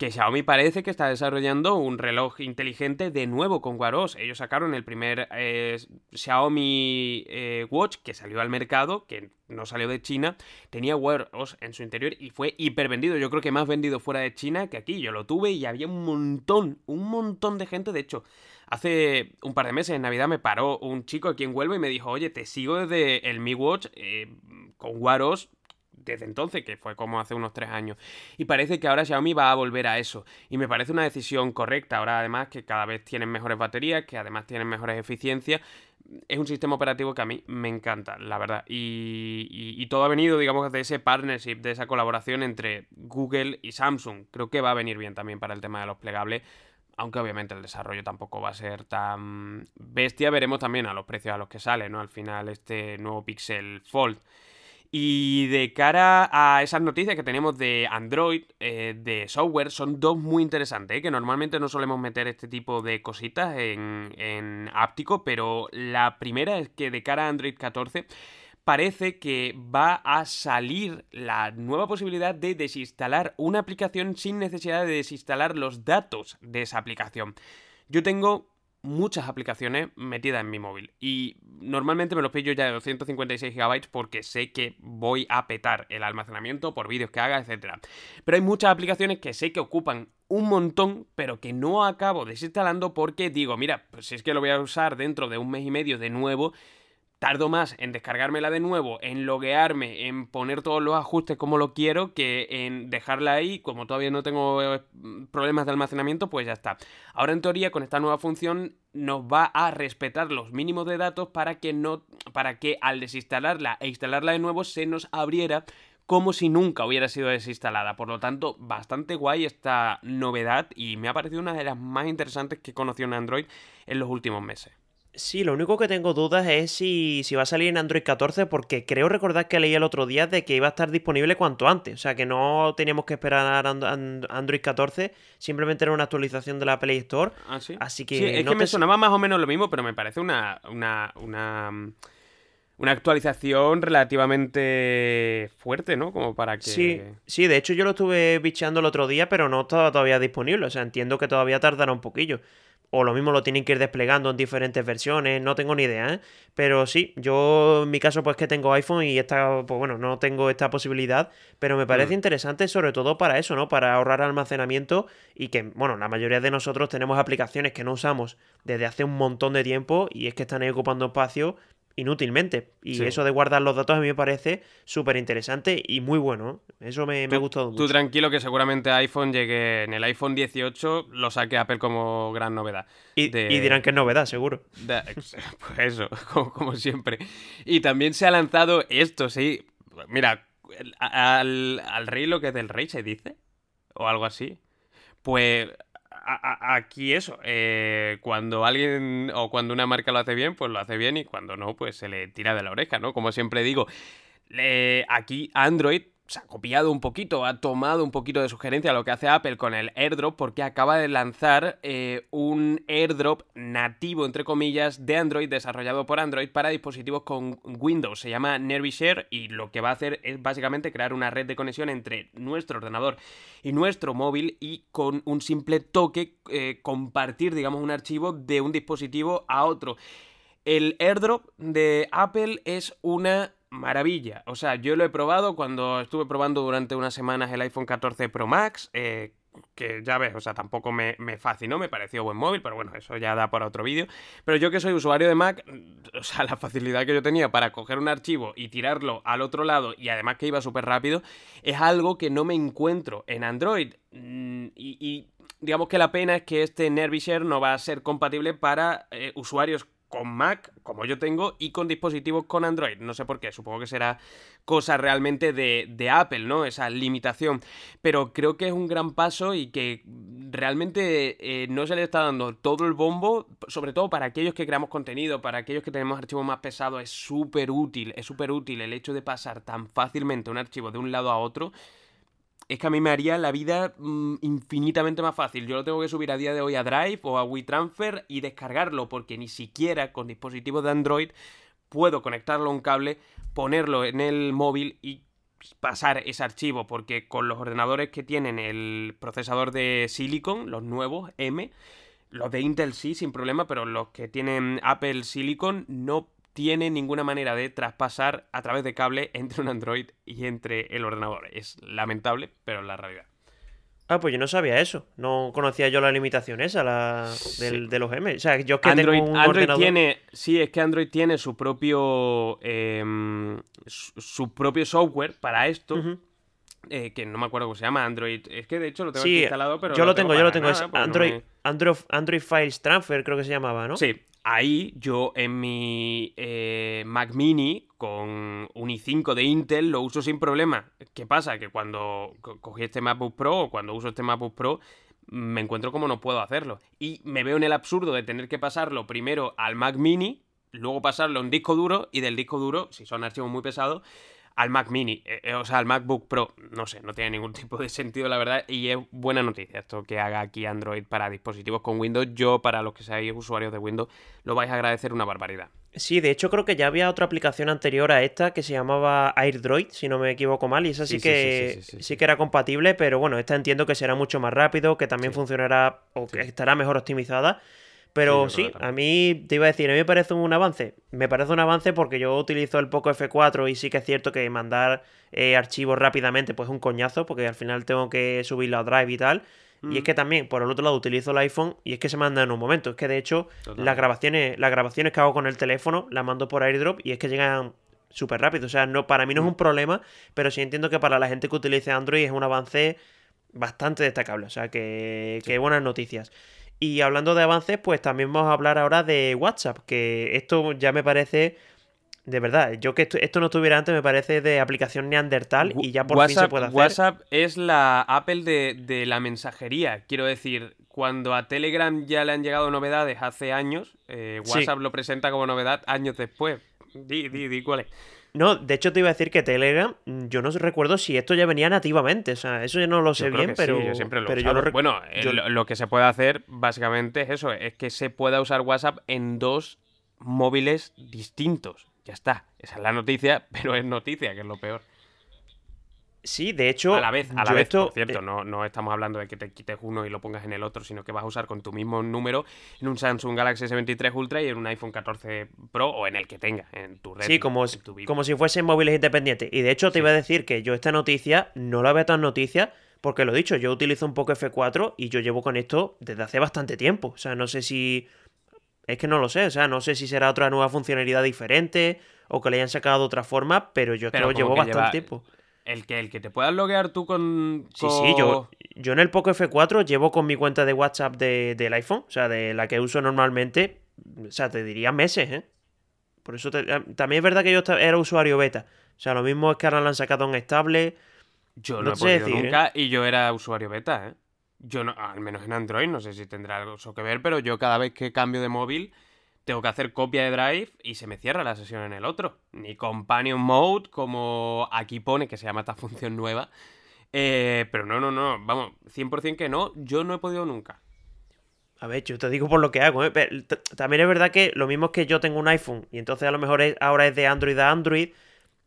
Que Xiaomi parece que está desarrollando un reloj inteligente de nuevo con Wear OS. Ellos sacaron el primer eh, Xiaomi eh, Watch que salió al mercado, que no salió de China, tenía Wear OS en su interior y fue hiper vendido. Yo creo que más vendido fuera de China que aquí. Yo lo tuve y había un montón, un montón de gente. De hecho, Hace un par de meses, en Navidad, me paró un chico aquí en Huelva y me dijo, oye, te sigo desde el Mi Watch eh, con Waros desde entonces, que fue como hace unos tres años. Y parece que ahora Xiaomi va a volver a eso. Y me parece una decisión correcta. Ahora además que cada vez tienen mejores baterías, que además tienen mejores eficiencias. Es un sistema operativo que a mí me encanta, la verdad. Y, y, todo ha venido, digamos, de ese partnership, de esa colaboración entre Google y Samsung. Creo que va a venir bien también para el tema de los plegables aunque obviamente el desarrollo tampoco va a ser tan bestia, veremos también a los precios a los que sale, ¿no? Al final este nuevo Pixel Fold. Y de cara a esas noticias que tenemos de Android, eh, de software, son dos muy interesantes, ¿eh? que normalmente no solemos meter este tipo de cositas en, en áptico, pero la primera es que de cara a Android 14 parece que va a salir la nueva posibilidad de desinstalar una aplicación sin necesidad de desinstalar los datos de esa aplicación. Yo tengo muchas aplicaciones metidas en mi móvil y normalmente me los pillo ya de 256 GB porque sé que voy a petar el almacenamiento por vídeos que haga, etc. Pero hay muchas aplicaciones que sé que ocupan un montón, pero que no acabo desinstalando porque digo, mira, pues si es que lo voy a usar dentro de un mes y medio de nuevo, tardo más en descargármela de nuevo, en loguearme, en poner todos los ajustes como lo quiero, que en dejarla ahí, como todavía no tengo eh, problemas de almacenamiento, pues ya está. Ahora en teoría con esta nueva función nos va a respetar los mínimos de datos para que no para que al desinstalarla e instalarla de nuevo se nos abriera como si nunca hubiera sido desinstalada. Por lo tanto, bastante guay esta novedad y me ha parecido una de las más interesantes que he conocido en Android en los últimos meses. Sí, lo único que tengo dudas es si, si va a salir en Android 14, porque creo recordar que leí el otro día de que iba a estar disponible cuanto antes. O sea, que no teníamos que esperar a Android 14, simplemente era una actualización de la Play Store. ¿Ah, sí? Así que. Sí, es que me sonaba más o menos lo mismo, pero me parece una, una, una, una actualización relativamente fuerte, ¿no? Como para que. Sí, sí, de hecho yo lo estuve bicheando el otro día, pero no estaba todavía disponible. O sea, entiendo que todavía tardará un poquillo o lo mismo lo tienen que ir desplegando en diferentes versiones, no tengo ni idea, ¿eh? Pero sí, yo en mi caso pues que tengo iPhone y esta, pues bueno, no tengo esta posibilidad, pero me parece mm. interesante sobre todo para eso, ¿no? Para ahorrar almacenamiento y que, bueno, la mayoría de nosotros tenemos aplicaciones que no usamos desde hace un montón de tiempo y es que están ahí ocupando espacio inútilmente. Y eso de guardar los datos a mí me parece súper interesante y muy bueno. Eso me, me ha gustado mucho. Tú tranquilo que seguramente iPhone llegue en el iPhone 18, lo saque Apple como gran novedad. Y, dirán que es novedad, seguro. pues eso, como, siempre. Y también se ha lanzado esto, sí. Mira, al, al rey lo que es del rey se dice, o algo así. Pues aquí eso, eh, cuando alguien o cuando una marca lo hace bien, pues lo hace bien y cuando no, pues se le tira de la oreja, ¿no? Como siempre digo, aquí Android se ha copiado un poquito, ha tomado un poquito de sugerencia lo que hace Apple con el airdrop porque acaba de lanzar eh, un airdrop nativo, entre comillas, de Android, desarrollado por Android para dispositivos con Windows. Se llama NerviShare y lo que va a hacer es básicamente crear una red de conexión entre nuestro ordenador y nuestro móvil y con un simple toque eh, compartir, digamos, un archivo de un dispositivo a otro. El airdrop de Apple es una maravilla. O sea, yo lo he probado cuando estuve probando durante unas semanas el iPhone 14 Pro Max, eh, que ya ves, o sea, tampoco me, me, fascinó, me pareció buen móvil, pero bueno, eso ya da para otro vídeo. Pero yo que soy usuario de Mac, o sea, la facilidad que yo tenía para coger un archivo y tirarlo al otro lado y además que iba súper rápido, es algo que no me encuentro en Android. Mm, y, digamos que la pena es que este Nervishare no va a ser compatible para eh, usuarios con Mac, como yo tengo, y con dispositivos con Android. No sé por qué, supongo que será cosa realmente de, Apple, ¿no? Esa limitación. Pero creo que es un gran paso y que realmente eh, no se le está dando todo el bombo, sobre todo para aquellos que creamos contenido, para aquellos que tenemos archivos más pesados, es súper útil, es súper útil el hecho de pasar tan fácilmente un archivo de un lado a otro es que a mí me haría la vida mm, infinitamente más fácil. Yo lo tengo que subir a día de hoy a Drive o a WeTransfer y descargarlo, porque ni siquiera con dispositivos de Android puedo conectarlo a un cable, ponerlo en el móvil y pasar ese archivo, porque con los ordenadores que tienen el procesador de Silicon, los nuevos M, los de Intel sí, sin problema, pero los que tienen Apple Silicon no tiene ninguna manera de traspasar a través de cable entre un Android y entre el ordenador. Es lamentable, pero es la realidad. Ah, pues yo no sabía eso. No conocía yo la limitación esa la de los M. O sea, yo que Android, tengo un Android tiene. Sí, es que Android tiene su propio. Em, su, propio software para esto. Eh, que no me acuerdo cómo se llama, Android. Es que de hecho lo tengo instalado, pero. Yo lo tengo, yo lo tengo. es Android, Android, Android Files Transfer, creo que se llamaba, ¿no? Sí, Ahí yo en mi eh, Mac mini con un i5 de Intel lo uso sin problema. ¿Qué pasa? Que cuando cogí este MacBook Pro o cuando uso este MacBook Pro me encuentro como no puedo hacerlo. Y me veo en el absurdo de tener que pasarlo primero al Mac mini, luego pasarlo a un disco duro y del disco duro, si son archivos muy pesados, al Mac Mini, eh, eh, o sea, al MacBook Pro. No sé, no tiene ningún tipo de sentido, la verdad, y es buena noticia esto que haga aquí Android para dispositivos con Windows. Yo, para los que seáis usuarios de Windows, lo vais a agradecer una barbaridad. Sí, de hecho creo que ya había otra aplicación anterior a esta que se llamaba AirDroid, si no me equivoco mal, y esa sí, que sí, que era compatible, pero bueno, esta entiendo que será mucho más rápido, que también funcionará o que estará mejor optimizada. Pero sí, a mí te iba a decir, a mí me parece un avance. Me parece un avance porque yo utilizo el Poco F4 y sí que es cierto que mandar eh, archivos rápidamente pues es un coñazo porque al final tengo que subirlo a Drive y tal. Y es mm. que también, por el otro lado, utilizo el iPhone y es que se manda en un momento. Es que de hecho, las grabaciones, las grabaciones que hago con el teléfono las mando por airdrop y es que llegan súper rápido. O sea, no, para mí no es mm. un problema, pero sí entiendo que para la gente que utilice Android es un avance bastante destacable. O sea, que, que buenas noticias. Y hablando de avances, pues también vamos a hablar ahora de WhatsApp, que esto ya me parece de verdad, yo que esto, no estuviera antes me parece de aplicación neandertal y ya por fin se puede hacer. WhatsApp es la Apple de, la mensajería. Quiero decir, cuando a Telegram ya le han llegado novedades hace años, eh, WhatsApp lo presenta como novedad años después. Di, di, di, ¿cuál es? No, de hecho te iba a decir que Telegram, mm, yo no recuerdo si esto ya venía nativamente, o sea, eso yo no lo sé bien, pero, yo siempre lo pero yo lo Bueno, lo que se puede hacer básicamente es eso, es que se pueda usar WhatsApp en dos móviles distintos. Ya está, esa es la noticia, pero es noticia, que es lo peor. Sí, de hecho. A la vez, a la vez, por cierto, eh, no, no estamos hablando de que te quites uno y lo pongas en el otro, sino que vas a usar con tu mismo número en un Samsung Galaxy S23 Ultra y en un iPhone 14 Pro o en el que tenga, en tu red. Sí, como, como si fuesen móviles independientes. Y de hecho, te iba a decir que yo esta noticia no la veo tan noticia porque lo he dicho, yo utilizo un poco F4 y yo llevo con esto desde hace bastante tiempo. O sea, no sé si. Es que no lo sé, o sea, no sé si será otra nueva funcionalidad diferente o que le hayan sacado de otra forma, pero yo esto lo llevo bastante tiempo. El que, el que te puedas loguear tú con, Sí, sí, yo, yo en el Poco F4 llevo con mi cuenta de WhatsApp de, del iPhone, o sea, de la que uso normalmente, o sea, te diría meses, ¿eh? Por eso eh, también es verdad que yo era usuario beta. O sea, lo mismo es que ahora lo han sacado en estable. Yo no, he podido nunca ¿eh? y yo era usuario beta, ¿eh? Yo no, al menos en Android, no sé si tendrá algo que ver, pero yo cada vez que cambio de móvil tengo que hacer copia de Drive y se me cierra la sesión en el otro. Ni Companion Mode, como aquí pone que se llama esta función nueva. Eh, pero no, no, no, vamos, 100% que no, yo no he podido nunca. A ver, yo te digo por lo que hago. ¿eh? también es verdad que lo mismo es que yo tengo un iPhone y entonces a lo mejor ahora es de Android a Android.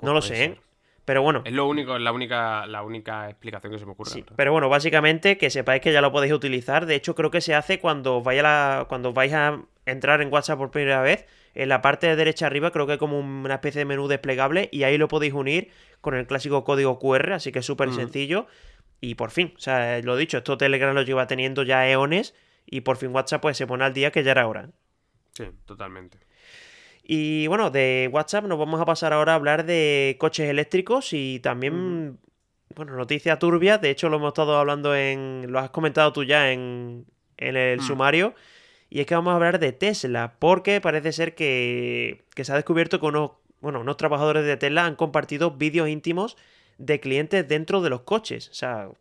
no pues lo sé, ¿eh? Pero bueno. Es lo único, es la única, la única explicación que se me ocurre. Sí, pero bueno, básicamente que sepáis que ya lo podéis utilizar. De hecho, creo que se hace cuando vaya la, cuando vais a entrar en WhatsApp por primera vez. En la parte de derecha arriba creo que hay como una especie de menú desplegable y ahí lo podéis unir con el clásico código QR, así que es súper sencillo. Y por fin, o sea, lo dicho, esto Telegram lo lleva teniendo ya eones y por fin WhatsApp pues se pone al día que ya era hora. Sí, totalmente. Y bueno, de WhatsApp nos vamos a pasar ahora a hablar de coches eléctricos y también, bueno, noticias turbias. De hecho, lo hemos estado hablando en. Lo has comentado tú ya en, el mm. sumario. Y es que vamos a hablar de Tesla, porque parece ser que, que se ha descubierto que unos, bueno, unos trabajadores de Tesla han compartido vídeos íntimos de clientes dentro de los coches. O sea,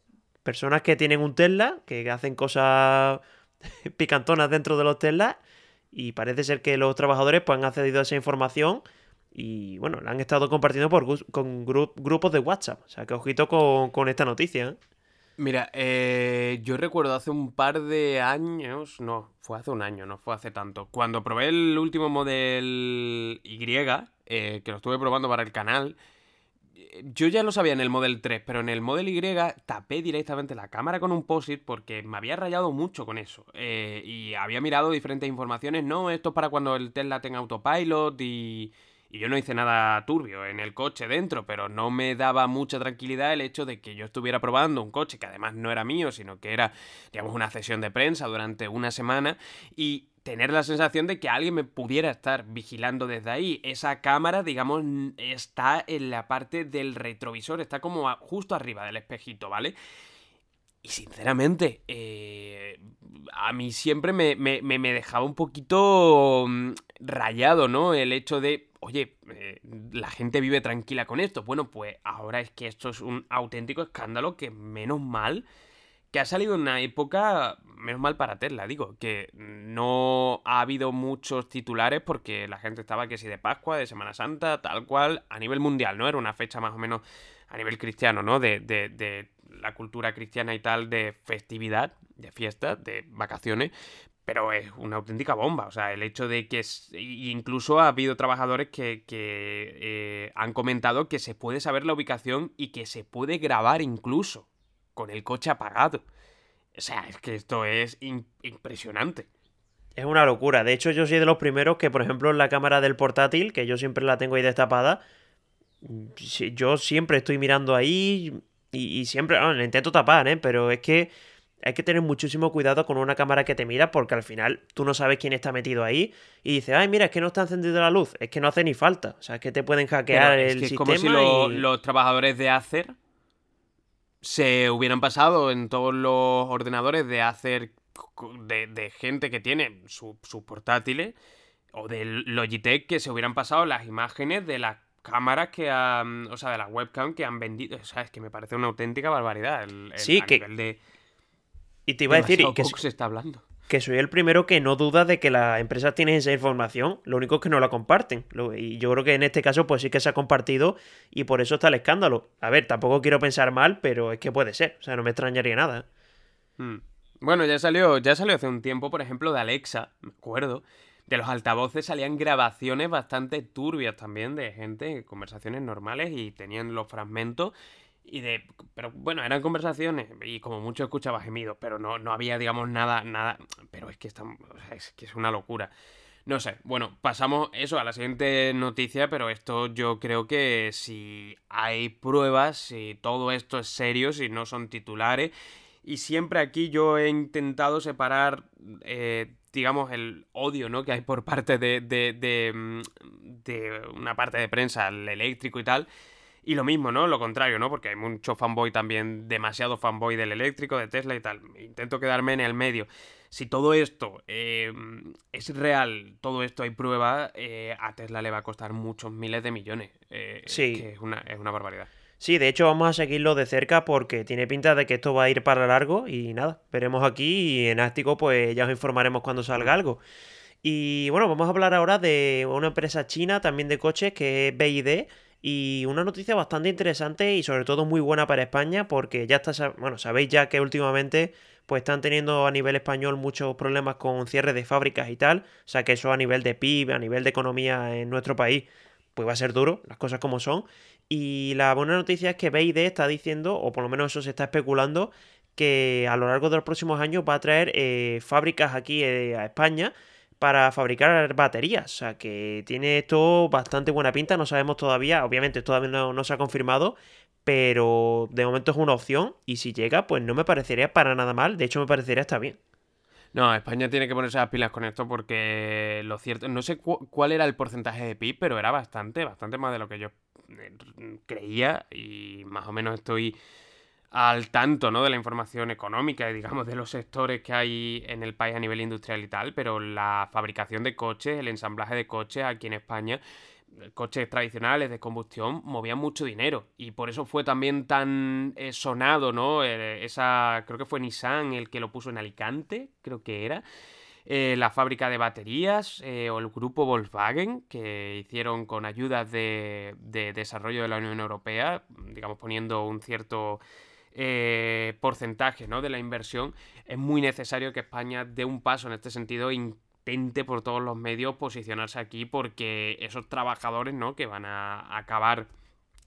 personas que tienen un Tesla, que hacen cosas picantonas dentro de los Tesla y parece ser que los trabajadores pues, han accedido a esa información y bueno, la han estado compartiendo por con grupos de WhatsApp. O sea, que ojito con, esta noticia. ¿eh? Mira, eh, yo recuerdo hace un par de años, no, fue hace un año, no fue hace tanto, cuando probé el último Model Y, eh, que lo estuve probando para el canal, yo ya lo sabía en el Model 3, pero en el Model Y tapé directamente la cámara con un POSIT porque me había rayado mucho con eso. Eh, y había mirado diferentes informaciones. No, esto es para cuando el Tesla tenga autopilot y, y yo no hice nada turbio en el coche dentro, pero no me daba mucha tranquilidad el hecho de que yo estuviera probando un coche que además no era mío, sino que era, digamos, una sesión de prensa durante una semana y tener la sensación de que alguien me pudiera estar vigilando desde ahí. Esa cámara, digamos, está en la parte del retrovisor, está como justo arriba del espejito, ¿vale? Y sinceramente, eh, a mí siempre me, dejaba un poquito mm, rayado, ¿no? El hecho de, oye, eh, la gente vive tranquila con esto. Bueno, pues ahora es que esto es un auténtico escándalo que menos mal que ha salido en una época, menos mal para Tesla, digo, que no ha habido muchos titulares porque la gente estaba que si de Pascua, de Semana Santa, tal cual, a nivel mundial, ¿no? Era una fecha más o menos a nivel cristiano, ¿no? De, de, de la cultura cristiana y tal, de festividad, de fiesta, de vacaciones, pero es una auténtica bomba. O sea, el hecho de que. incluso ha habido trabajadores que, que eh, han comentado que se puede saber la ubicación y que se puede grabar incluso con el coche apagado. O sea, es que esto es impresionante. Es una locura. De hecho, yo soy de los primeros que, por ejemplo, en la cámara del portátil, que yo siempre la tengo ahí destapada, yo siempre estoy mirando ahí y, siempre, bueno, intento tapar, ¿eh? Pero es que hay que tener muchísimo cuidado con una cámara que te mira porque al final tú no sabes quién está metido ahí y dices, ay, mira, es que no está encendida la luz. Es que no hace ni falta. O sea, es que te pueden hackear el es sistema. Es como si los trabajadores de Acer se hubieran pasado en todos los ordenadores de hacer de, gente que tiene sus portátiles o del Logitech que se hubieran pasado las imágenes de las cámaras que han, o sea, de las webcam que han vendido, o sea, es que me parece una auténtica barbaridad el, sí, que... de... Y te iba a decir que se está hablando que soy el primero que no duda de que las empresas tienen esa información, lo único es que no la comparten. Y yo creo que en este caso pues sí que se ha compartido y por eso está el escándalo. A ver, tampoco quiero pensar mal, pero es que puede ser, o sea, no me extrañaría nada. Hmm. Bueno, ya salió, ya salió hace un tiempo, por ejemplo, de Alexa, me acuerdo. De los altavoces salían grabaciones bastante turbias también de gente, conversaciones normales y tenían los fragmentos y de. Pero bueno, eran conversaciones y como mucho escuchaba gemidos, pero no, no había, digamos, nada, nada. Pero es que, es que es una locura. No sé, bueno, pasamos eso a la siguiente noticia, pero esto yo creo que si hay pruebas, si todo esto es serio, si no son titulares, y siempre aquí yo he intentado separar, eh, digamos, el odio ¿no? que hay por parte de, de, de, mm, de una parte de prensa, el eléctrico y tal, y lo mismo, ¿no? Lo contrario, ¿no? Porque hay mucho fanboy también, demasiado fanboy del eléctrico, de Tesla y tal. Intento quedarme en el medio. Si todo esto eh, es real, todo esto hay prueba, eh, a Tesla le va a costar muchos miles de millones. Eh, sí. Que es una, es una barbaridad. Sí, de hecho vamos a seguirlo de cerca porque tiene pinta de que esto va a ir para largo y nada, veremos aquí y en Ástico pues ya os informaremos cuando salga algo. Y bueno, vamos a hablar ahora de una empresa china también de coches que es BID y una noticia bastante interesante y sobre todo muy buena para España porque ya está, bueno, sabéis ya que últimamente pues están teniendo a nivel español muchos problemas con cierre de fábricas y tal, o sea que eso a nivel de PIB, a nivel de economía en nuestro país, pues va a ser duro, las cosas como son. Y la buena noticia es que BID está diciendo, o por lo menos eso se está especulando, que a lo largo de los próximos años va a traer eh, fábricas aquí eh, a España para fabricar baterías. O sea que tiene esto bastante buena pinta, no sabemos todavía, obviamente todavía no, se ha confirmado, pero de momento es una opción y si llega pues no me parecería para nada mal, de hecho me parecería está bien. No, España tiene que ponerse las pilas con esto porque lo cierto, no sé cuál era el porcentaje de PIB, pero era bastante, bastante más de lo que yo eh, creía y más o menos estoy al tanto ¿no? de la información económica y digamos de los sectores que hay en el país a nivel industrial y tal, pero la fabricación de coches, el ensamblaje de coches aquí en España, coches tradicionales de combustión, movían mucho dinero y por eso fue también tan eh, sonado, ¿no? Eh, esa, creo que fue Nissan el que lo puso en Alicante, creo que era. Eh, la fábrica de baterías o el grupo Volkswagen que hicieron con ayudas de, de desarrollo de la Unión Europea, digamos poniendo un cierto eh, porcentaje ¿no? de la inversión, es muy necesario que España dé un paso en este sentido e intente por todos los medios posicionarse aquí porque esos trabajadores ¿no? que van a acabar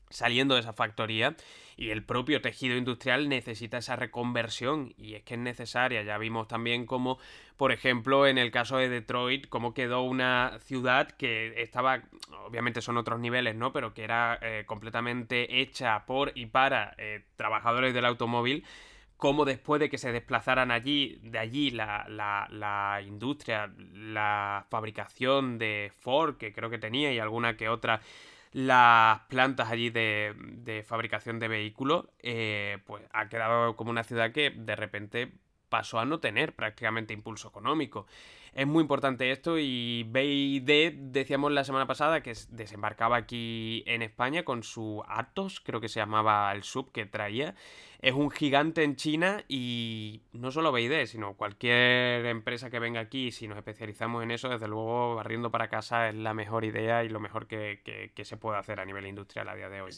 saliendo de esa factoría y el propio tejido industrial necesita esa reconversión y es que es necesaria. Ya vimos también cómo, por ejemplo, en el caso de Detroit, cómo quedó una ciudad que estaba, obviamente son otros niveles, ¿no? Pero que era eh, completamente hecha por y para eh, trabajadores del automóvil cómo después de que se desplazaran allí, de allí la, la, la, industria, la fabricación de Ford, que creo que tenía, y alguna que otra las plantas allí de, fabricación de vehículos, eh, pues ha quedado como una ciudad que de repente pasó a no tener prácticamente impulso económico. Es muy importante esto y BID decíamos la semana pasada que desembarcaba aquí en España con su Atos, creo que se llamaba el sub que traía. Es un gigante en China y no solo BID, sino cualquier empresa que venga aquí, si nos especializamos en eso, desde luego barriendo para casa es la mejor idea y lo mejor que, que se puede hacer a nivel industrial a día de hoy.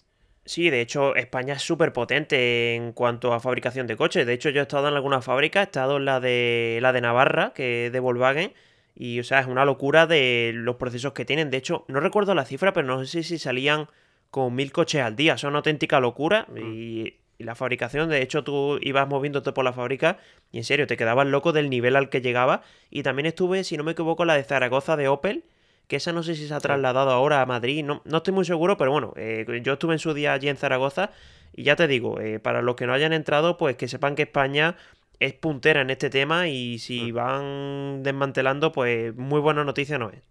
Sí, de hecho, España es súper potente en cuanto a fabricación de coches. De hecho, yo he estado en alguna fábrica, he estado en la de la de Navarra, que es de Volkswagen, y o sea, es una locura de los procesos que tienen. De hecho, no recuerdo la cifra, pero no sé si salían con mil coches al día. Es una auténtica locura. Mm. Y, y, la fabricación, de hecho, tú ibas moviéndote por la fábrica y en serio, te quedabas loco del nivel al que llegaba. Y también estuve, si no me equivoco, la de Zaragoza de Opel que esa no sé si se ha trasladado ahora a Madrid, no, no estoy muy seguro, pero bueno, eh, yo estuve en su día allí en Zaragoza y ya te digo, eh, para los que no hayan entrado, pues que sepan que España es puntera en este tema y si mm. van desmantelando, pues muy buena noticia no es.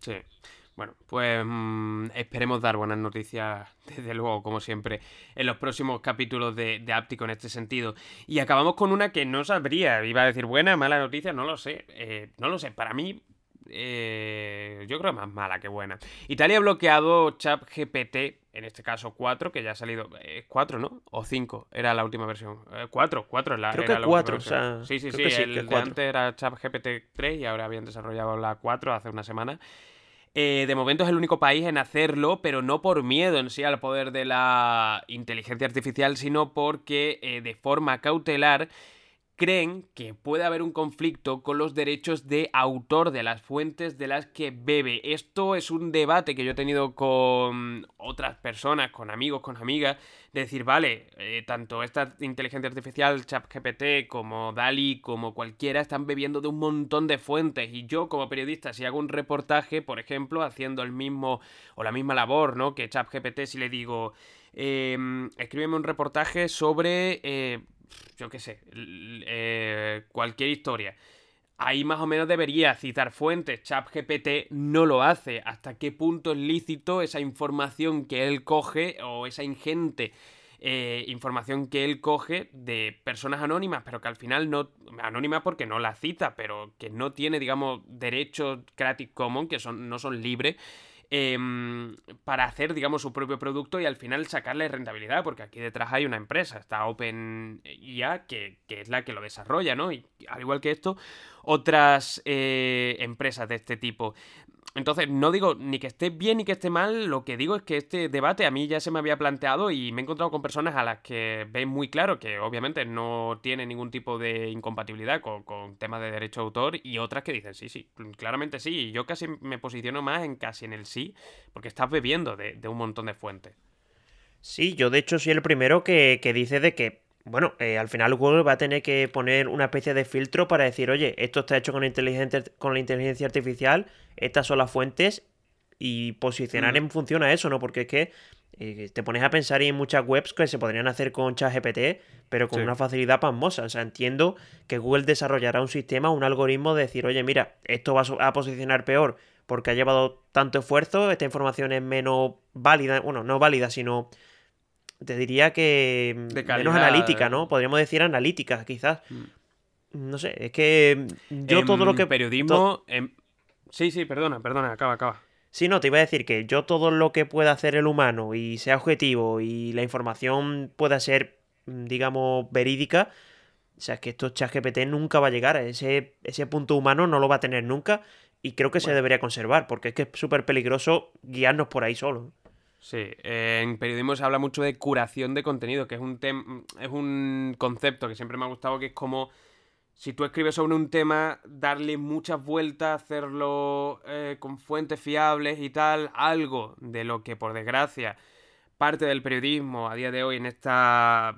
Sí. Bueno, pues mm, esperemos dar buenas noticias, desde luego, como siempre, en los próximos capítulos de, de Áptico en este sentido. Y acabamos con una que no sabría, iba a decir buena, mala noticia, no lo sé. Eh, no lo sé, para mí eh, yo creo más mala que buena. Italia ha bloqueado ChatGPT, en este caso 4, que ya ha salido. Es 4, ¿no? O 5, era la última versión. 4, 4 es la, Creo era que la 4, o sea, Sí, sí, sí. que sí, el que de 4. antes era ChatGPT 3 y ahora habían desarrollado la 4 hace una semana. Eh, de momento es el único país en hacerlo, pero no por miedo en sí al poder de la inteligencia artificial, sino porque eh, de forma cautelar creen que puede haber un conflicto con los derechos de autor de las fuentes de las que bebe. Esto es un debate que yo he tenido con otras personas, con amigos, con amigas, de decir, vale, eh, tanto esta inteligencia artificial, ChatGPT, como DALI, como cualquiera, están bebiendo de un montón de fuentes. Y yo, como periodista, si hago un reportaje, por ejemplo, haciendo el mismo o la misma labor, ¿no? Que ChatGPT, si le digo, eh, escríbeme un reportaje sobre... eh, yo qué sé, eh, cualquier historia. Ahí más o menos debería citar fuentes. ChatGPT no lo hace. ¿Hasta qué punto es lícito esa información que él coge o esa ingente eh, información que él coge de personas anónimas, pero que al final no. Anónimas porque no la cita, pero que no tiene, digamos, derechos Creative Commons, que son, no son libres em, para hacer, digamos, su propio producto y al final sacarle rentabilidad, porque aquí detrás hay una empresa, está OpenIA, que, que es la que lo desarrolla, ¿no? Y al igual que esto, otras eh, empresas de este tipo. Entonces, no digo ni que esté bien ni que esté mal, lo que digo es que este debate a mí ya se me había planteado y me he encontrado con personas a las que ven muy claro que obviamente no tiene ningún tipo de incompatibilidad con, con temas de derecho de autor y otras que dicen sí, sí, claramente sí. Y yo casi me posiciono más en casi en el sí, porque estás bebiendo de, de un montón de fuentes. Sí, yo de hecho soy el primero que, que dice de que, bueno, eh, al final Google va a tener que poner una especie de filtro para decir, oye, esto está hecho con inteligencia, con la inteligencia artificial, estas son las fuentes, y posicionar Mm. en función a eso, ¿no? Porque es que eh, te pones a pensar y hay muchas webs que se podrían hacer con ChatGPT, pero con Sí. una facilidad pasmosa. O sea, entiendo que Google desarrollará un sistema, un algoritmo de decir, oye, mira, esto va a posicionar peor porque ha llevado tanto esfuerzo, esta información es menos válida, bueno, no válida, sino te diría que mm, De menos calidad, analítica, eh. ¿no? Podríamos decir analítica, quizás. No sé, es que mm, yo todo lo En que... Periodismo. to- en- Sí, sí, perdona, perdona, acaba, acaba. Sí, no, te iba a decir que yo todo lo que pueda hacer el humano y sea objetivo y la información pueda ser, mm, digamos, verídica, o sea, es que esto ChatGPT nunca va a llegar, ese, ese punto humano no lo va a tener nunca y creo que se debería conservar, porque es que es súper peligroso guiarnos por ahí solo. Sí, eh, en periodismo se habla mucho de curación de contenido, que es un tem- es un concepto que siempre me ha gustado, que es como si tú escribes sobre un tema, darle muchas vueltas, hacerlo eh, con fuentes fiables y tal, algo de lo que por desgracia parte del periodismo a día de hoy en esta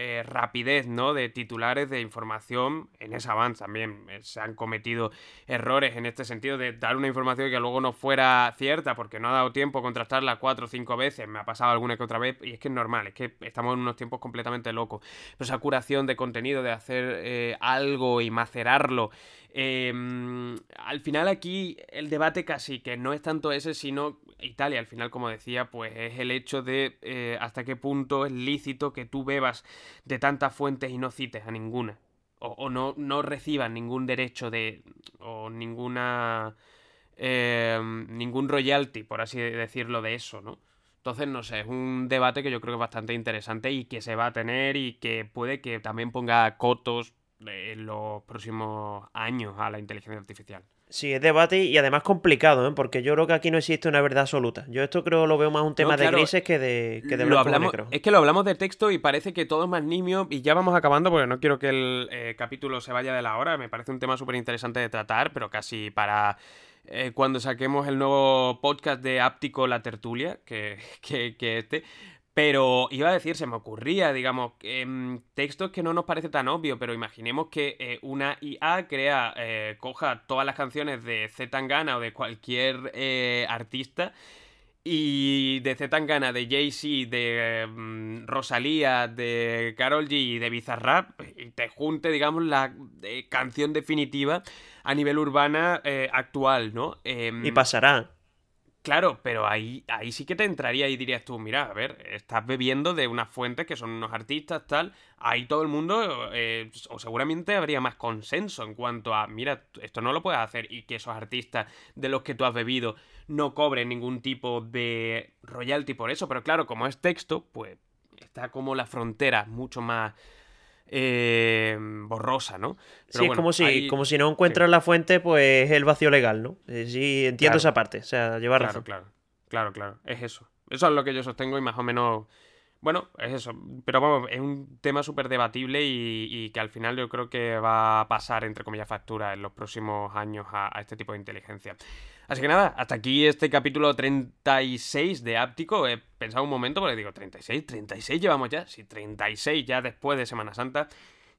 eh, rapidez ¿no? de titulares de información, en ese avance también eh, se han cometido errores en este sentido de dar una información que luego no fuera cierta porque no ha dado tiempo a contrastarla cuatro o cinco veces, me ha pasado alguna que otra vez y es que es normal, es que estamos en unos tiempos completamente locos. Pero esa curación de contenido, de hacer eh, algo y macerarlo, al final aquí el debate casi que no es tanto ese, sino Italia, al final, como decía, pues es el hecho de hasta qué punto es lícito que tú bebas de tantas fuentes y no cites a ninguna. O, o no, no recibas ningún derecho de. o ninguna. eh, ningún royalty, por así decirlo, de eso, ¿no? Entonces, no sé, es un debate que yo creo que es bastante interesante y que se va a tener y que puede que también ponga cotos en los próximos años a la inteligencia artificial. Sí, es debate y además complicado, ¿eh? porque yo creo que aquí no existe una verdad absoluta. Yo esto creo lo veo más un tema claro, de grises que de, que de lo hablamos, negro. es que lo hablamos de texto y parece que todo es más nimio y ya vamos acabando porque no quiero que el eh, capítulo se vaya de la hora. Me parece un tema súper interesante de tratar, pero casi para eh, cuando saquemos el nuevo podcast de Áptico La Tertulia, que, que, que este. Pero iba a decir, se me ocurría, digamos, em, textos que no nos parece tan obvio, pero imaginemos que eh, una IA crea, eh, coja todas las canciones de Z Tangana o de cualquier eh, artista y de Z Tangana, de Jay-Z, de mm, Rosalía, de Karol G y de Bizarrap, y te junte, digamos, la eh, canción definitiva a nivel urbana eh, actual, ¿no? Em, Y pasará. Claro, pero ahí, ahí sí que te entraría y dirías tú, mira, a ver, estás bebiendo de unas fuentes que son unos artistas, tal. Ahí todo el mundo, eh, o seguramente habría más consenso en cuanto a, mira, esto no lo puedes hacer y que esos artistas de los que tú has bebido no cobren ningún tipo de royalty por eso. Pero claro, como es texto, pues está como la frontera mucho más eh, borrosa, ¿no? sí, es como si, como si no encuentras la fuente, pues es el vacío legal, ¿no? Eh, sí, entiendo esa parte, o sea, llevar claro, razón. Claro, claro, claro, es eso. Eso es lo que yo sostengo y más o menos... Bueno, es eso, pero vamos, es un tema súper debatible y, que al final yo creo que va a pasar, entre comillas, factura en los próximos años a este tipo de inteligencia. Así que nada, hasta aquí este capítulo 36 de Áptico. He pensado un momento porque digo, 36, 36 llevamos ya. Sí, 36 ya después de Semana Santa.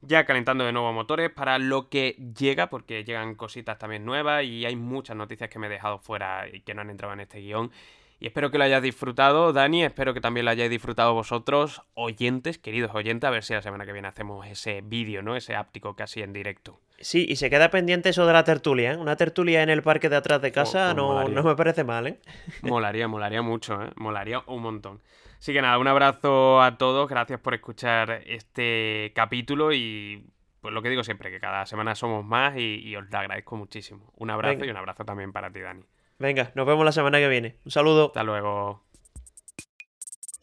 Ya calentando de nuevo motores para lo que llega, porque llegan cositas también nuevas y hay muchas noticias que me he dejado fuera y que no han entrado en este guion. Y espero que lo hayáis disfrutado, Dani. Espero que también lo hayáis disfrutado vosotros, oyentes, queridos oyentes. A ver si la semana que viene hacemos ese vídeo, ¿no? Ese áptico casi en directo. Sí, y se queda pendiente eso de la tertulia, ¿eh? Una tertulia en el parque de atrás de casa oh, pues no, me parece mal, ¿eh? Molaría, molaría mucho, ¿eh? Molaría un montón. Así que nada, un abrazo a todos. Gracias por escuchar este capítulo y pues lo que digo siempre, que cada semana somos más y, os lo agradezco muchísimo. Un abrazo y un abrazo también para ti, Dani. Venga, nos vemos la semana que viene. Un saludo. Hasta luego.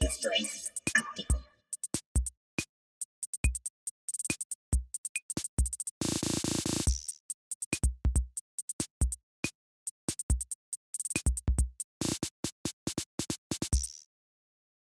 Esto es